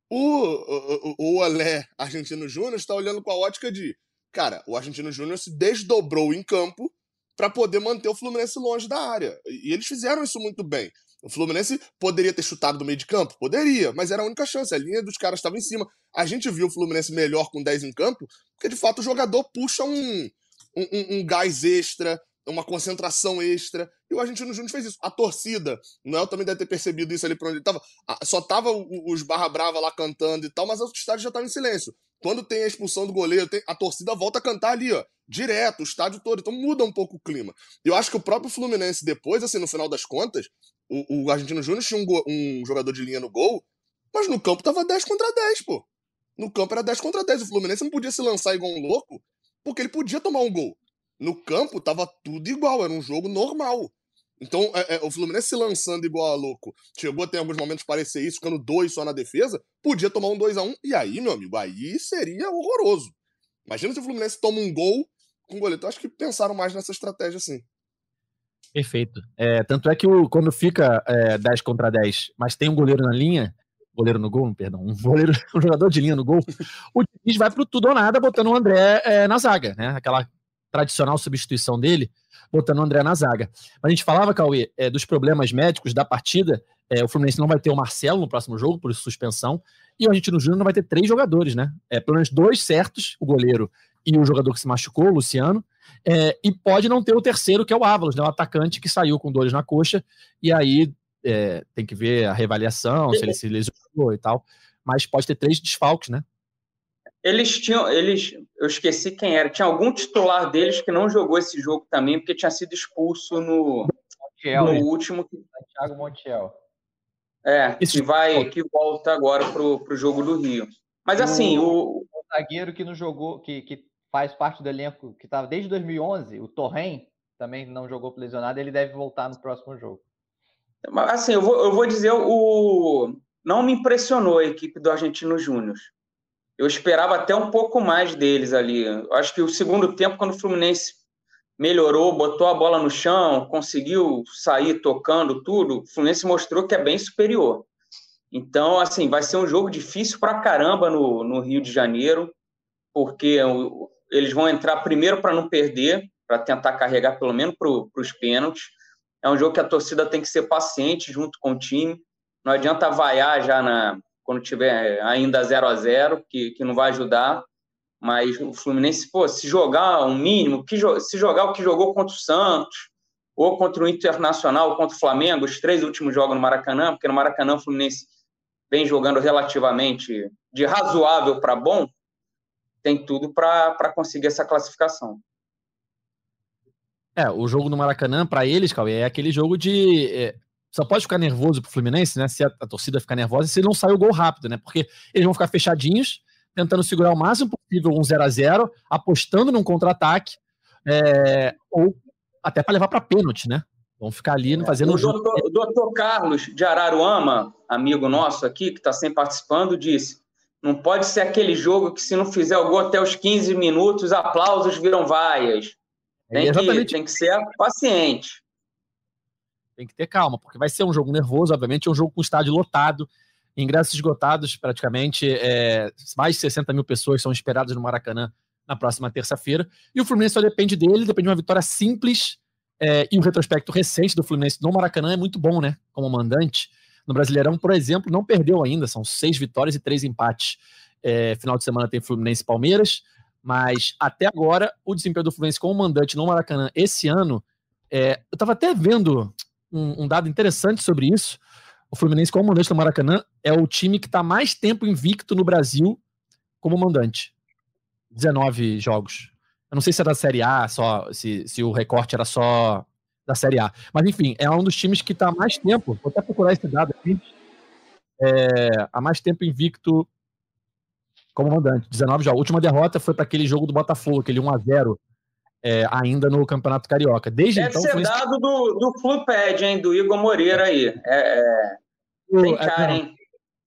O, o, o Olé Argentino Júnior está olhando com a ótica de, cara, o Argentino Júnior se desdobrou em campo para poder manter o Fluminense longe da área. E eles fizeram isso muito bem. O Fluminense poderia ter chutado do meio de campo? Poderia, mas era a única chance. A linha dos caras estava em cima. A gente viu o Fluminense melhor com 10 em campo, porque de fato o jogador puxa um, um, um gás extra, uma concentração extra. E o Argentino Júnior fez isso. A torcida, o Noel também deve ter percebido isso ali por onde ele estava. Só tava os Barra Brava lá cantando e tal, mas o estádio já estava em silêncio. Quando tem a expulsão do goleiro, a torcida volta a cantar ali, ó, direto, o estádio todo. Então muda um pouco o clima. Eu acho que o próprio Fluminense, depois, assim, no final das contas, o, o Argentino Júnior tinha um, um, jogador de linha no gol, mas no campo tava 10 contra 10, pô. No campo era 10 contra 10. O Fluminense não podia se lançar igual um louco, porque ele podia tomar um gol. No campo tava tudo igual, era um jogo normal. Então, é, é, o Fluminense se lançando igual a louco, chegou até alguns momentos parecer isso, ficando dois só na defesa, podia tomar um 2 a 1 um, e aí, meu amigo, aí seria horroroso. Imagina se o Fluminense toma um gol com o goleiro. Então, acho que pensaram mais nessa estratégia assim. Perfeito. É, tanto é que o, quando fica é, 10 contra 10, mas tem um goleiro na linha, goleiro no gol, perdão, um goleiro, um jogador de linha no gol, o Diniz vai pro tudo ou nada botando o André é, na zaga, né? Aquela tradicional substituição dele, botando o André na zaga. Mas a gente falava, Cauê, é, dos problemas médicos da partida. É, o Fluminense não vai ter o Marcelo no próximo jogo, por suspensão, e o Argentino Júnior não vai ter três jogadores, né? É, pelo menos dois certos, o goleiro e o jogador que se machucou, o Luciano, é, e pode não ter o terceiro, que é o Ávalos, né, o atacante que saiu com dores na coxa, e aí é, tem que ver a reavaliação, se ele se lesionou e tal, mas pode ter três desfalques, né? Eles tinham, eles, eu esqueci quem era, tinha algum titular deles que não jogou esse jogo também, porque tinha sido expulso no, Montiel, no último. Thiago Montiel. É, Isso. que vai, que volta agora pro, pro jogo do Rio. Mas assim, o, o zagueiro que não jogou, que, que faz parte do elenco que estava desde 2011, o Torren, também não jogou lesionado, ele deve voltar no próximo jogo. Assim, eu vou, eu vou dizer, o não me impressionou a equipe do Argentino Júnior. Eu esperava até um pouco mais deles ali. Acho que o segundo tempo, quando o Fluminense melhorou, botou a bola no chão, conseguiu sair tocando tudo, o Fluminense mostrou que é bem superior. Então, assim, vai ser um jogo difícil pra caramba no, no Rio de Janeiro, porque eles vão entrar primeiro para não perder, para tentar carregar pelo menos para os pênaltis. É um jogo que a torcida tem que ser paciente junto com o time. Não adianta vaiar já na, quando tiver ainda 0 a 0 que, que não vai ajudar. Mas o Fluminense, pô, se jogar um mínimo, que, se jogar o que jogou contra o Santos, ou contra o Internacional, ou contra o Flamengo, os três últimos jogos no Maracanã, porque no Maracanã o Fluminense vem jogando relativamente de razoável para bom, tem tudo para conseguir essa classificação. É, o jogo no Maracanã, para eles, Cauê, é aquele jogo de. É, só pode ficar nervoso pro Fluminense, né? Se a, a, torcida ficar nervosa, se não sai o gol rápido, né? Porque eles vão ficar fechadinhos, tentando segurar o máximo possível um 0 a 0 apostando num contra-ataque, é, ou até para levar para pênalti, né? Vão ficar ali é, fazendo o jogo. O doutor Carlos de Araruama, amigo nosso aqui, que está sempre participando, disse: não pode ser aquele jogo que, se não fizer o gol até os 15 minutos, aplausos viram vaias. Tem, é que, tem que ser paciente. Tem que ter calma, porque vai ser um jogo nervoso, obviamente, é um jogo com estádio lotado, ingressos esgotados praticamente, é, mais de 60 mil pessoas são esperadas no Maracanã na próxima terça-feira, e o Fluminense só depende dele, depende de uma vitória simples, é, e o retrospecto recente do Fluminense no Maracanã é muito bom, né, como mandante. No Brasileirão, por exemplo, não perdeu ainda, são seis vitórias e três empates. É, final de semana tem Fluminense e Palmeiras, mas até agora o desempenho do Fluminense como mandante no Maracanã esse ano, é, eu estava até vendo um, um, dado interessante sobre isso. O Fluminense como mandante no Maracanã é o time que está mais tempo invicto no Brasil como mandante. 19 jogos. Eu não sei se é da Série A, só se, se o recorte era só da Série A. Mas enfim, é um dos times que está mais tempo. Vou até procurar esse dado aqui. É, há mais tempo invicto como mandante. 19 jogos. A última derrota foi para aquele jogo do Botafogo, aquele 1 a 0 é, ainda no Campeonato Carioca. Desde Deve então, ser dado do, do Fluped, hein? Do Igor Moreira aí. É, é... Tem cara, hein?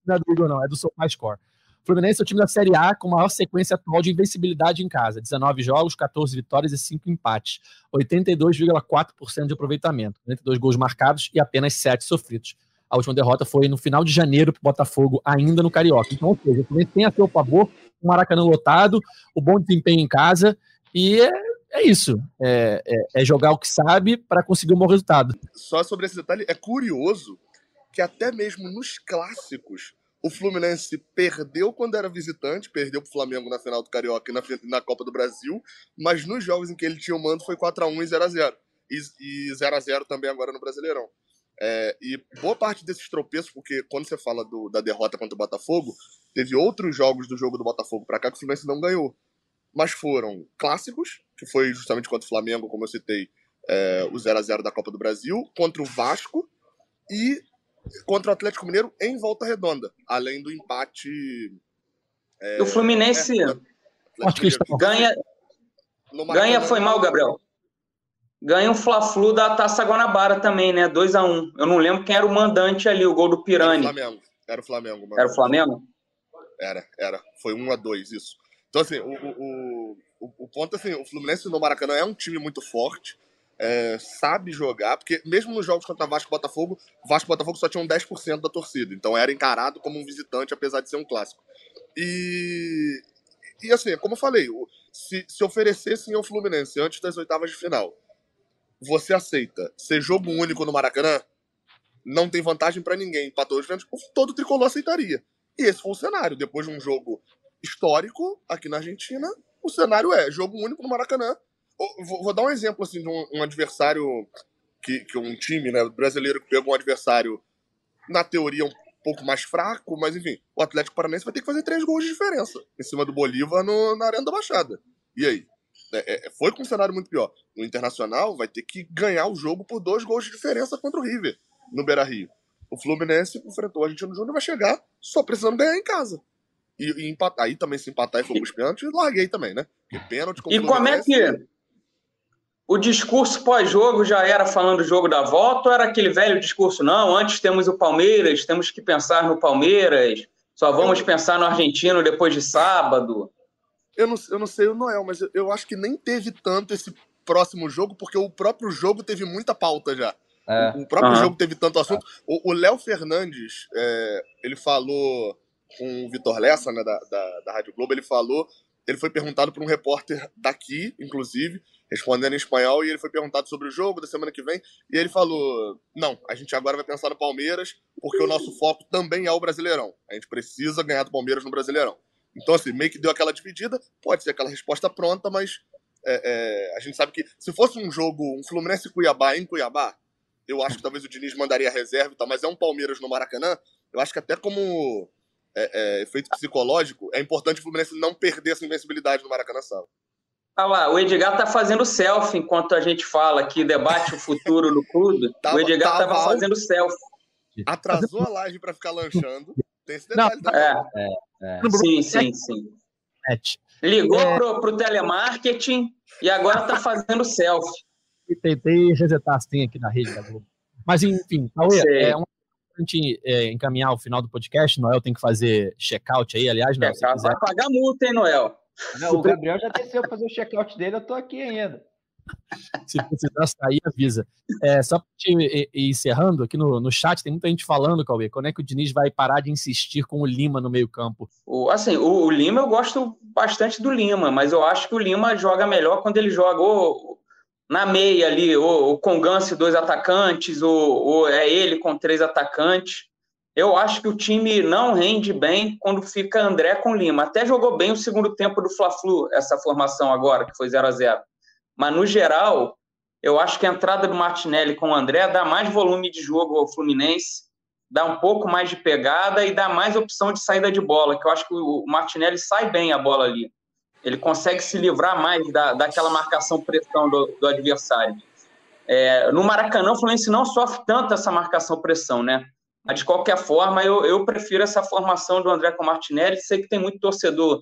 Não é do Igor, não. É do SofaScore. Fluminense é o time da Série A com maior sequência atual de invencibilidade em casa. 19 jogos, 14 vitórias e 5 empates. 82,4% de aproveitamento. 42 gols marcados e apenas 7 sofridos. A última derrota foi no final de janeiro para o Botafogo, ainda no Carioca. Então, ou seja, o Fluminense tem a seu favor o Maracanã lotado, o bom desempenho em casa e é, isso. É, é, é jogar o que sabe para conseguir um bom resultado. Só sobre esse detalhe, é curioso que até mesmo nos clássicos o Fluminense perdeu quando era visitante, perdeu para o Flamengo na final do Carioca e na, na, Copa do Brasil, mas nos jogos em que ele tinha o mando foi 4x1 e 0x0. E, 0x0 também agora no Brasileirão. É, e boa parte desses tropeços, porque quando você fala do, da derrota contra o Botafogo, teve outros jogos do jogo do Botafogo para cá que o Fluminense não ganhou. Mas foram clássicos, que foi justamente contra o Flamengo, como eu citei, é, o 0 a 0 da Copa do Brasil, contra o Vasco e contra o Atlético Mineiro em volta redonda, além do empate. É, o Fluminense é, ganha. Ganha foi mal, Gabriel. Ganha o Fla-Flu da Taça Guanabara também, né? 2 a 1 um. Eu não lembro quem era o mandante ali, o gol do Pirani. Era o Flamengo. Era o Flamengo. Mano. Era o Flamengo? Era, era. Foi 1 um a 2 isso. Então, assim, o, o, o, o ponto assim, o Fluminense no Maracanã é um time muito forte é, sabe jogar, porque mesmo nos jogos contra Vasco e Botafogo, Vasco e Botafogo só tinham 10% da torcida, então era encarado como um visitante, apesar de ser um clássico. E, e assim, como eu falei, se, se oferecessem ao Fluminense antes das oitavas de final, você aceita ser jogo único no Maracanã? Não tem vantagem para ninguém, empatou os ventos, todo tricolor aceitaria. E esse foi o cenário. Depois de um jogo histórico aqui na Argentina, o cenário é jogo único no Maracanã, Vou, vou, dar um exemplo assim de um, um, adversário que, que um time né, brasileiro que pegou um adversário na teoria um pouco mais fraco, mas enfim, o Atlético Paranaense vai ter que fazer três gols de diferença em cima do Bolívar no, na Arena da Baixada. E aí? É, é, foi com um cenário muito pior. No Internacional vai ter que ganhar o jogo por dois gols de diferença contra o River no Beira Rio. O Fluminense enfrentou o Argentino Júnior vai chegar só precisando ganhar em casa. E, e empatar, aí também se empatar e for pros pênaltis, larguei também, né? Porque pênalti E como é que o discurso pós-jogo já era falando do jogo da volta ou era aquele velho discurso? Não, antes temos o Palmeiras, temos que pensar no Palmeiras, só vamos eu... pensar no argentino depois de sábado. Eu não, eu não sei o Noel, mas eu, eu acho que nem teve tanto esse próximo jogo, porque o próprio jogo teve muita pauta já. É. O, próprio uhum. jogo teve tanto assunto. O Léo Fernandes, é, ele falou com o Vitor Lessa, né, da, da, da Rádio Globo, ele falou, ele foi perguntado por um repórter daqui, inclusive, respondendo em espanhol, e ele foi perguntado sobre o jogo da semana que vem, e ele falou: Não, a gente agora vai pensar no Palmeiras, porque o nosso foco também é o Brasileirão. A gente precisa ganhar do Palmeiras no Brasileirão. Então, assim, meio que deu aquela dividida, pode ser aquela resposta pronta, mas é, é, a gente sabe que se fosse um jogo, um Fluminense Cuiabá em Cuiabá, eu acho que talvez o Diniz mandaria reserva e tal, mas é um Palmeiras no Maracanã, eu acho que até como é, é efeito psicológico, é importante o Fluminense não perder essa invencibilidade no Maracanã Sala. Olha lá, o Edgar tá fazendo selfie enquanto a gente fala aqui, debate o futuro no clube. o Edgar tava, tava fazendo selfie. Atrasou a live para ficar lanchando. Tem esse detalhe Não, é, é, é. Sim, sim, sim. Ligou é... pro, pro telemarketing e agora tá fazendo selfie. E tentei resetar assim aqui na rede da Globo. Mas, enfim, Cauê, é um a gente é, encaminhar o final do podcast, Noel tem que fazer check-out aí, aliás, Noel, check Vai pagar multa, hein, Noel? Não, o Gabriel já desceu para fazer o check-out dele, eu tô aqui ainda. Se precisar sair, avisa. É, só para ir encerrando, aqui no, no chat tem muita gente falando, Cauê, quando é que o Diniz vai parar de insistir com o Lima no meio-campo? O, assim, o, o, Lima eu gosto bastante do Lima, mas eu acho que o Lima joga melhor quando ele joga ou, na meia ali, ou, ou com Gans dois atacantes, ou, ou é ele com três atacantes. Eu acho que o time não rende bem quando fica André com Lima. Até jogou bem o segundo tempo do Fla-Flu, essa formação agora, que foi 0 a 0 Mas, no geral, eu acho que a entrada do Martinelli com o André dá mais volume de jogo ao Fluminense, dá um pouco mais de pegada e dá mais opção de saída de bola, que eu acho que o Martinelli sai bem a bola ali. Ele consegue se livrar mais da, daquela marcação-pressão do, do, adversário. É, no Maracanã, o Fluminense não sofre tanto essa marcação-pressão, né? Mas, de qualquer forma, eu, eu prefiro essa formação do André com o Martinelli. Sei que tem muito torcedor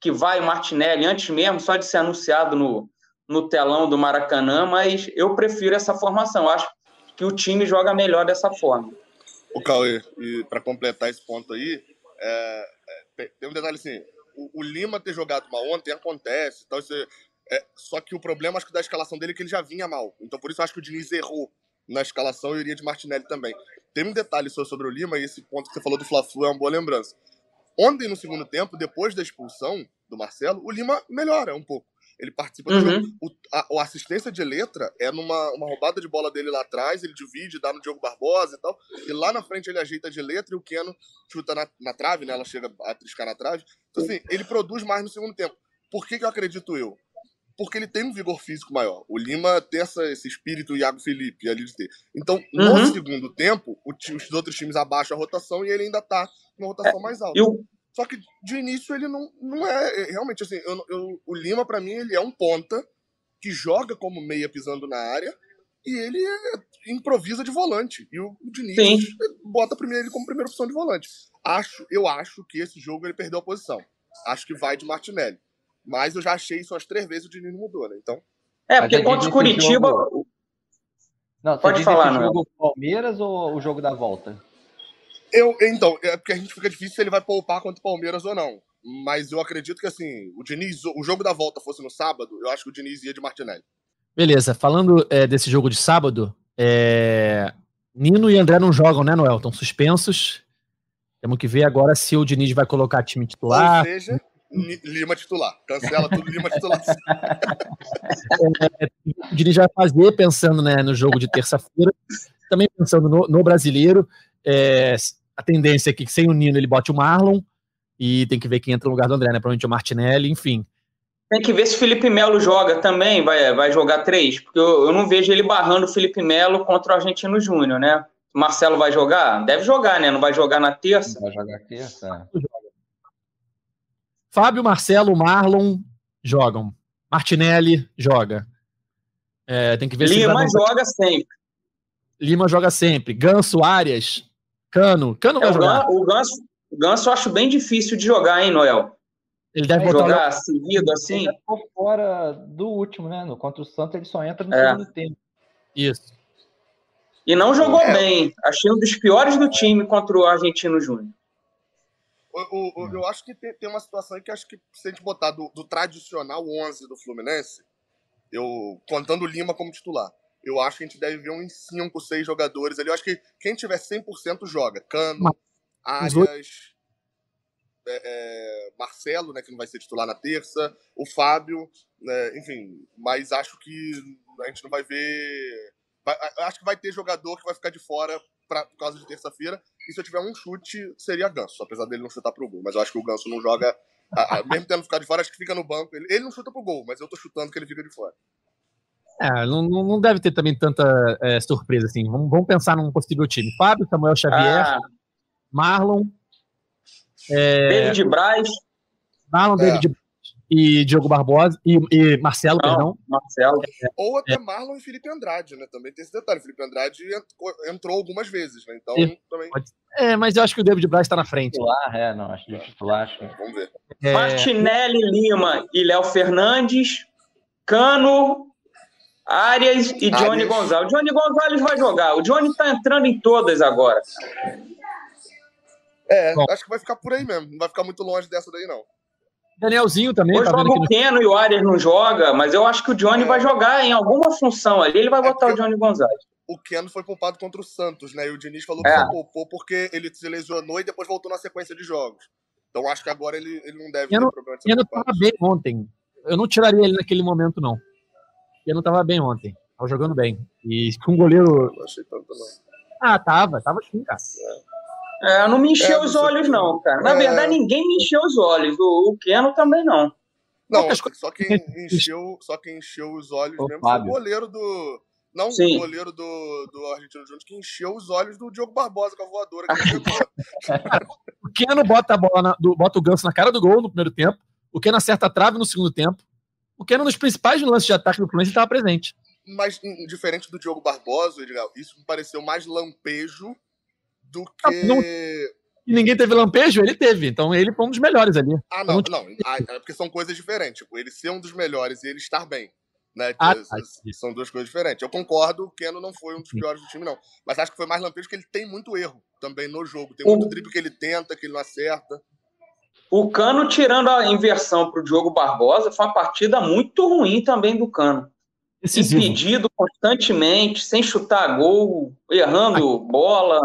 que vai o Martinelli antes mesmo, só de ser anunciado no, no telão do Maracanã, mas eu prefiro essa formação. Acho que o time joga melhor dessa forma. O Cauê, e para completar esse ponto aí, é, é, tem um detalhe assim: o, o, Lima ter jogado mal ontem acontece, então isso é, só que o problema acho que da escalação dele é que ele já vinha mal. Então por isso acho que o Diniz errou na escalação e iria de Martinelli também. Tem um detalhe só sobre o Lima e esse ponto que você falou do Fla-Flu é uma boa lembrança. Ontem no segundo tempo, depois da expulsão do Marcelo, o Lima melhora um pouco. Ele participa uhum. do jogo. O, a, a, assistência de letra é numa uma roubada de bola dele lá atrás, ele divide, dá no Diogo Barbosa e tal. E lá na frente ele ajeita de letra e o Keno chuta na, na trave, né? Ela chega a triscar na trave. Então, assim, ele produz mais no segundo tempo. Por que, que eu acredito eu? Porque ele tem um vigor físico maior. O Lima tem essa, esse espírito Iago Felipe ali de ter. Então, no uhum. segundo tempo, o, os outros times abaixam a rotação e ele ainda tá numa rotação é, mais alta. Eu, só que de início ele não, não é. é realmente, assim, eu, eu, o Lima, para mim, ele é um ponta que joga como meia pisando na área e ele é, improvisa de volante. E o, o Diniz Sim. bota primeiro ele como primeira opção de volante. Acho, eu acho que esse jogo ele perdeu a posição. Acho que vai de Martinelli. Mas eu já achei isso umas três vezes o Diniz mudou, né? Então. É, porque contra o Curitiba. Jogo... Não, Pode falar, não. jogo Palmeiras ou o jogo da volta? Eu, então, é porque a gente fica difícil se ele vai poupar contra o Palmeiras ou não. Mas eu acredito que, assim, o Diniz, o jogo da volta fosse no sábado, eu acho que o Diniz ia de Martinelli. Beleza, falando é, desse jogo de sábado, é... Nino e André não jogam, né, Noel? Estão suspensos. Temos que ver agora se o Diniz vai colocar time titular. Ou seja, Lima titular. Cancela tudo, Lima titular. é, o Diniz vai fazer pensando né, no jogo de terça-feira, também pensando no, no brasileiro. É, a tendência é que sem o Nino ele bote o Marlon e tem que ver quem entra no lugar do André, né? Provavelmente o Martinelli, enfim. Tem que ver se o Felipe Melo joga também, vai, vai jogar três, porque eu, eu não vejo ele barrando o Felipe Melo contra o Argentino Júnior, né? Marcelo vai jogar? Deve jogar, né? Não vai jogar na terça? Vai jogar terça. É. Fábio, Marcelo, Marlon jogam. Martinelli joga. É, tem que ver Lima se joga sempre. Lima joga sempre. Ganso, Arias, Cano. Cano é, vai jogar. o Ganso, o Ganso eu acho bem difícil de jogar, hein, Noel? Ele deve é, jogar o... seguido assim. Ele ficou fora do último, né? No contra o Santos ele só entra no é. segundo tempo. Isso. E não jogou é. bem. Achei um dos piores do time contra o Argentino Júnior. O, o, eu acho que tem, tem, uma situação aí que acho que se a gente botar do, do tradicional 11 do Fluminense, eu contando o Lima como titular, eu acho que a gente deve ver uns 5, 6 jogadores ali. Eu acho que quem tiver 100% joga. Cano, Arias, é, é, Marcelo, né, que não vai ser titular na terça, o Fábio, né, enfim. Mas acho que a gente não vai ver. Vai, acho que vai ter jogador que vai ficar de fora pra, por causa de terça-feira. E se eu tiver um chute, seria Ganso, apesar dele não chutar pro gol. Mas eu acho que o Ganso não joga. A, a, mesmo tendo ficado de fora, acho que fica no banco. Ele, ele não chuta pro gol, mas eu tô chutando que ele fica de fora. É, não, não deve ter também tanta é, surpresa assim. Vamos, vamos, pensar num possível time. Fábio, Samuel Xavier, ah. Marlon. É... David Braz. Marlon, é. David e Diogo Barbosa e, e Marcelo, Não, perdão. Marcelo. Ou até Marlon e Felipe Andrade, né? Também tem esse detalhe. Felipe Andrade ent- entrou algumas vezes, né? Então, Sim. também. É, mas eu acho que o David Braz está na frente. Titular, é, não, acho que titular, acho. Vamos ver. É, Martinelli, Lima e Léo Fernandes, Cano, Arias e Johnny Arias. Gonzalez. O Johnny Gonzalez vai jogar. O Johnny tá entrando em todas agora. É, Bom. acho que vai ficar por aí mesmo. Não vai ficar muito longe dessa daí, não. Danielzinho também, Hoje tá joga o no Keno e o Arias não joga, mas eu acho que o Johnny É. vai jogar em alguma função ali. Ele vai botar porque- o Johnny Gonzalez. O Keno foi poupado contra o Santos, né? E o Diniz falou É. que só poupou porque ele se lesionou e depois voltou na sequência de jogos. Então acho que agora ele, ele não deve Keno- ter problema de ser Keno tava bem ontem. Eu não tiraria ele naquele momento, não. Keno tava bem ontem. Tava jogando bem. E com um goleiro. Não achei tanto, não. Ah, tava, tava sim, cara. É, não me encheu É, os olhos, não, cara. Na É. verdade, ninguém me encheu os olhos. O, o Keno também não. Não, só quem encheu, só quem encheu os olhos Ô, mesmo foi Fábio. o goleiro do. Não, Sim. o goleiro do, do Argentino Júnior que encheu os olhos do Diogo Barbosa com a voadora. O Keno bota a bola, na- do- bota o ganso na cara do gol no primeiro tempo. O Keno acerta a trave no segundo tempo. O Keno, nos principais lances de ataque do Fluminense, estava presente. Mas, diferente do Diogo Barbosa, Edgar, isso me pareceu mais lampejo do Ah, que. não- E ninguém teve lampejo, ele teve. Então ele foi um dos melhores ali. Ah, não, não. Ah, é porque são coisas diferentes. Tipo, ele ser um dos melhores e ele estar bem. Né? Ah, tá. são duas coisas diferentes. Eu concordo, o Keno não foi um dos piores do time, não. Mas acho que foi mais lampejo porque ele tem muito erro também no jogo. Tem muito O- drible que ele tenta, que ele não acerta. O Cano, tirando a inversão para o Diogo Barbosa, foi uma partida muito ruim também do Cano. Decisivo. Impedido constantemente, sem chutar gol, errando bola.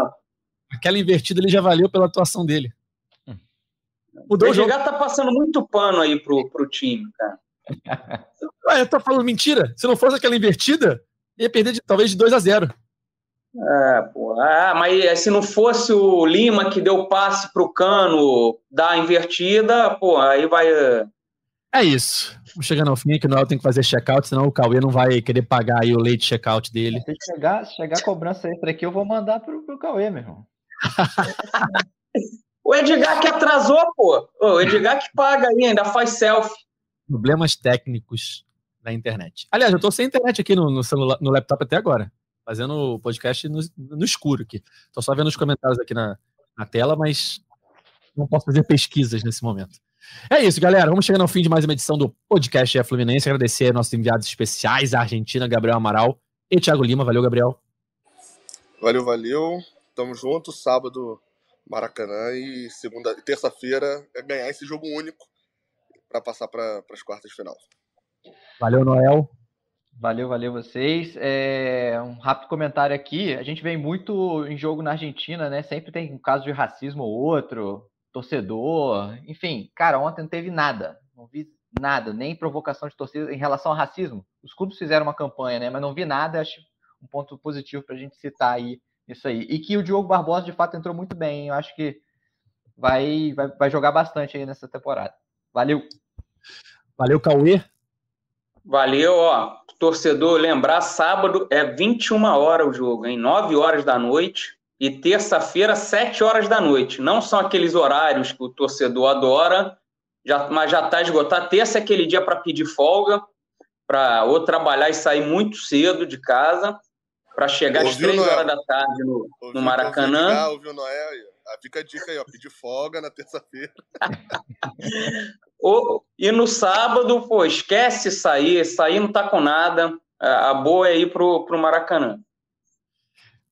Aquela invertida ele já valeu pela atuação dele. Mudou O jogo. Tá passando muito pano aí pro, pro time, cara. Ué, eu tô falando mentira. Se não fosse aquela invertida, ia perder de, talvez de 2 a 0 É, pô. Ah, mas eh, se não fosse o Lima que deu passe pro Cano dar a invertida, pô, aí vai. eh, É isso. Vamos chegando ao fim, que o Noel tem que fazer check-out, senão o Cauê não vai querer pagar aí o leite check-out dele. Se chegar, se chegar cobrança extra aqui, eu vou mandar pro, pro Cauê, meu irmão. O Edgar que atrasou, pô. O Edgar que paga aí, ainda faz selfie. Problemas técnicos da internet. Aliás, eu tô sem internet aqui no, no, celular, no laptop até agora. Fazendo o podcast no, no escuro aqui. Tô só vendo os comentários aqui na, na tela, mas não posso fazer pesquisas nesse momento. É isso, galera. Vamos chegando ao fim de mais uma edição do podcast é Fluminense. Agradecer nossos enviados especiais, a Argentina, Gabriel Amaral e Thiago Lima. Valeu, Gabriel. Valeu, valeu. Tamo junto. Sábado, Maracanã. E segunda, terça-feira é ganhar esse jogo único para passar para as quartas de final. Valeu, Noel. Valeu, valeu vocês. É, um rápido comentário aqui. A gente vem muito em jogo na Argentina, né? Sempre tem um caso de racismo ou outro, torcedor, enfim. Cara, ontem não teve nada. Não vi nada, nem provocação de torcida em relação ao racismo. Os clubes fizeram uma campanha, né? Mas não vi nada. Acho um ponto positivo para a gente citar aí isso aí. E que o Diogo Barbosa de fato entrou muito bem. Eu acho que vai, vai, vai jogar bastante aí nessa temporada. Valeu. Valeu, Cauê. Valeu, ó. Torcedor, lembrar, sábado é 21 horas o jogo, hein? 9 horas da noite. E terça-feira, 7 horas da noite. Não são aqueles horários que o torcedor adora, já, mas já está esgotado. Terça é aquele dia para pedir folga, para ou trabalhar e sair muito cedo de casa, para chegar às Ouviu, 3 Noel? horas da tarde no, Ouviu, no Maracanã. Ouviu, ouviu Noel? Fica a dica aí, ó. Pedir folga na terça-feira. E no sábado, pô, esquece sair, sair não tá com nada. A boa é ir pro, pro Maracanã.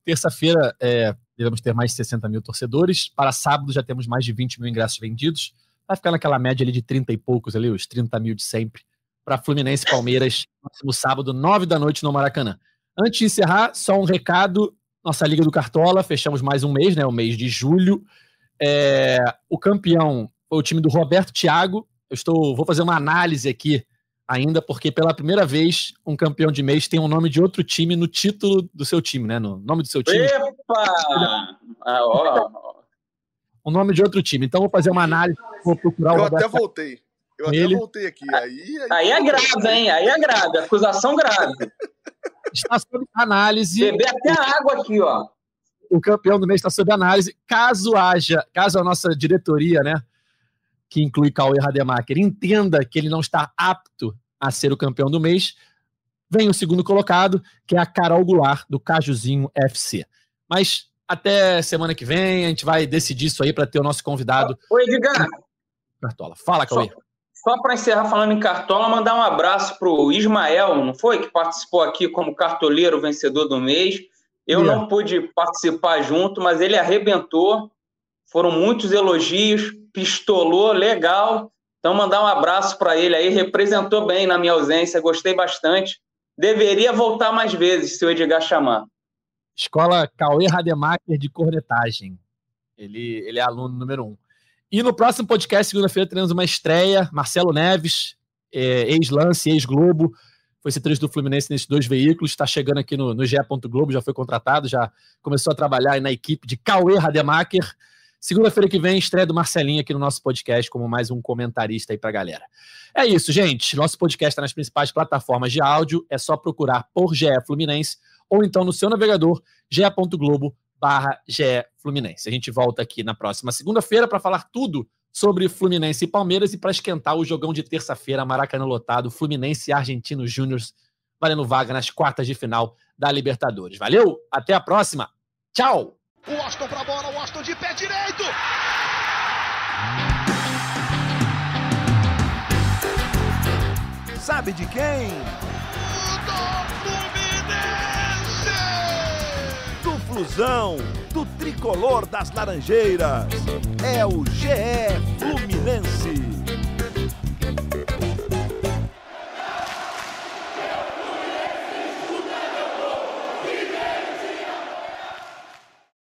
Terça-feira é, devemos ter mais de 60 mil torcedores. Para sábado já temos mais de 20 mil ingressos vendidos. Vai ficar naquela média ali de 30 e poucos ali, os 30 mil de sempre. Para Fluminense e Palmeiras, próximo sábado, 9 da noite no Maracanã. Antes de encerrar, só um recado. Nossa Liga do Cartola, fechamos mais um mês, né? O mês de julho. É, o campeão foi o time do Roberto Thiago. Eu estou, vou fazer uma análise aqui ainda, porque pela primeira vez um campeão de mês tem o nome de outro time no título do seu time, né? No nome do seu time. Epa! Ah, ó, o nome de outro time. Então vou fazer uma análise, vou procurar o Eu até voltei. Eu até Ele- voltei aqui. Aí, Aí é grave, hein? Aí é grave. Acusação grave. Está sob análise. Beber até a água aqui, ó. O campeão do mês está sob análise. Caso haja, caso a nossa diretoria, né, que inclui Cauê Rademacher, entenda que ele não está apto a ser o campeão do mês, vem o segundo colocado, que é a Carol Goulart, do Cajuzinho FC. Mas até semana que vem, a gente vai decidir isso aí para ter o nosso convidado. Oi, Edgar. Cartola. Fala, Cauê. Só, só para encerrar falando em Cartola, mandar um abraço para o Ismael, não foi? Que participou aqui como cartoleiro vencedor do mês. Eu não pude participar junto, mas ele arrebentou. Foram muitos elogios, pistolou, legal. Então, mandar um abraço para ele aí. Representou bem na minha ausência, gostei bastante. Deveria voltar mais vezes, se o Edgar chamar. Escola Cauê Rademacher de cornetagem. Ele, ele é aluno número um. E no próximo podcast, segunda-feira, teremos uma estreia. Marcelo Neves, é, ex-Lance, ex-Globo, foi setorista do Fluminense nesses dois veículos, está chegando aqui no, no. Globo, já foi contratado, já começou a trabalhar na equipe de Cauê Rademacher. Segunda-feira que vem, estreia do Marcelinho aqui no nosso podcast, como mais um comentarista aí pra galera. É isso, gente. Nosso podcast está nas principais plataformas de áudio. É só procurar por GE Fluminense ou então no seu navegador, ge.globo barra Fluminense. A gente volta aqui na próxima segunda-feira para falar tudo sobre Fluminense e Palmeiras e para esquentar o jogão de terça-feira, Maracanã lotado, Fluminense e Argentinos Júnior valendo vaga nas quartas de final da Libertadores. Valeu, até a próxima. Tchau! O Austin pra bola, o Austin de pé direito. Sabe de quem? Do Fluminense! Do Flusão, do tricolor das Laranjeiras. É o GE Fluminense.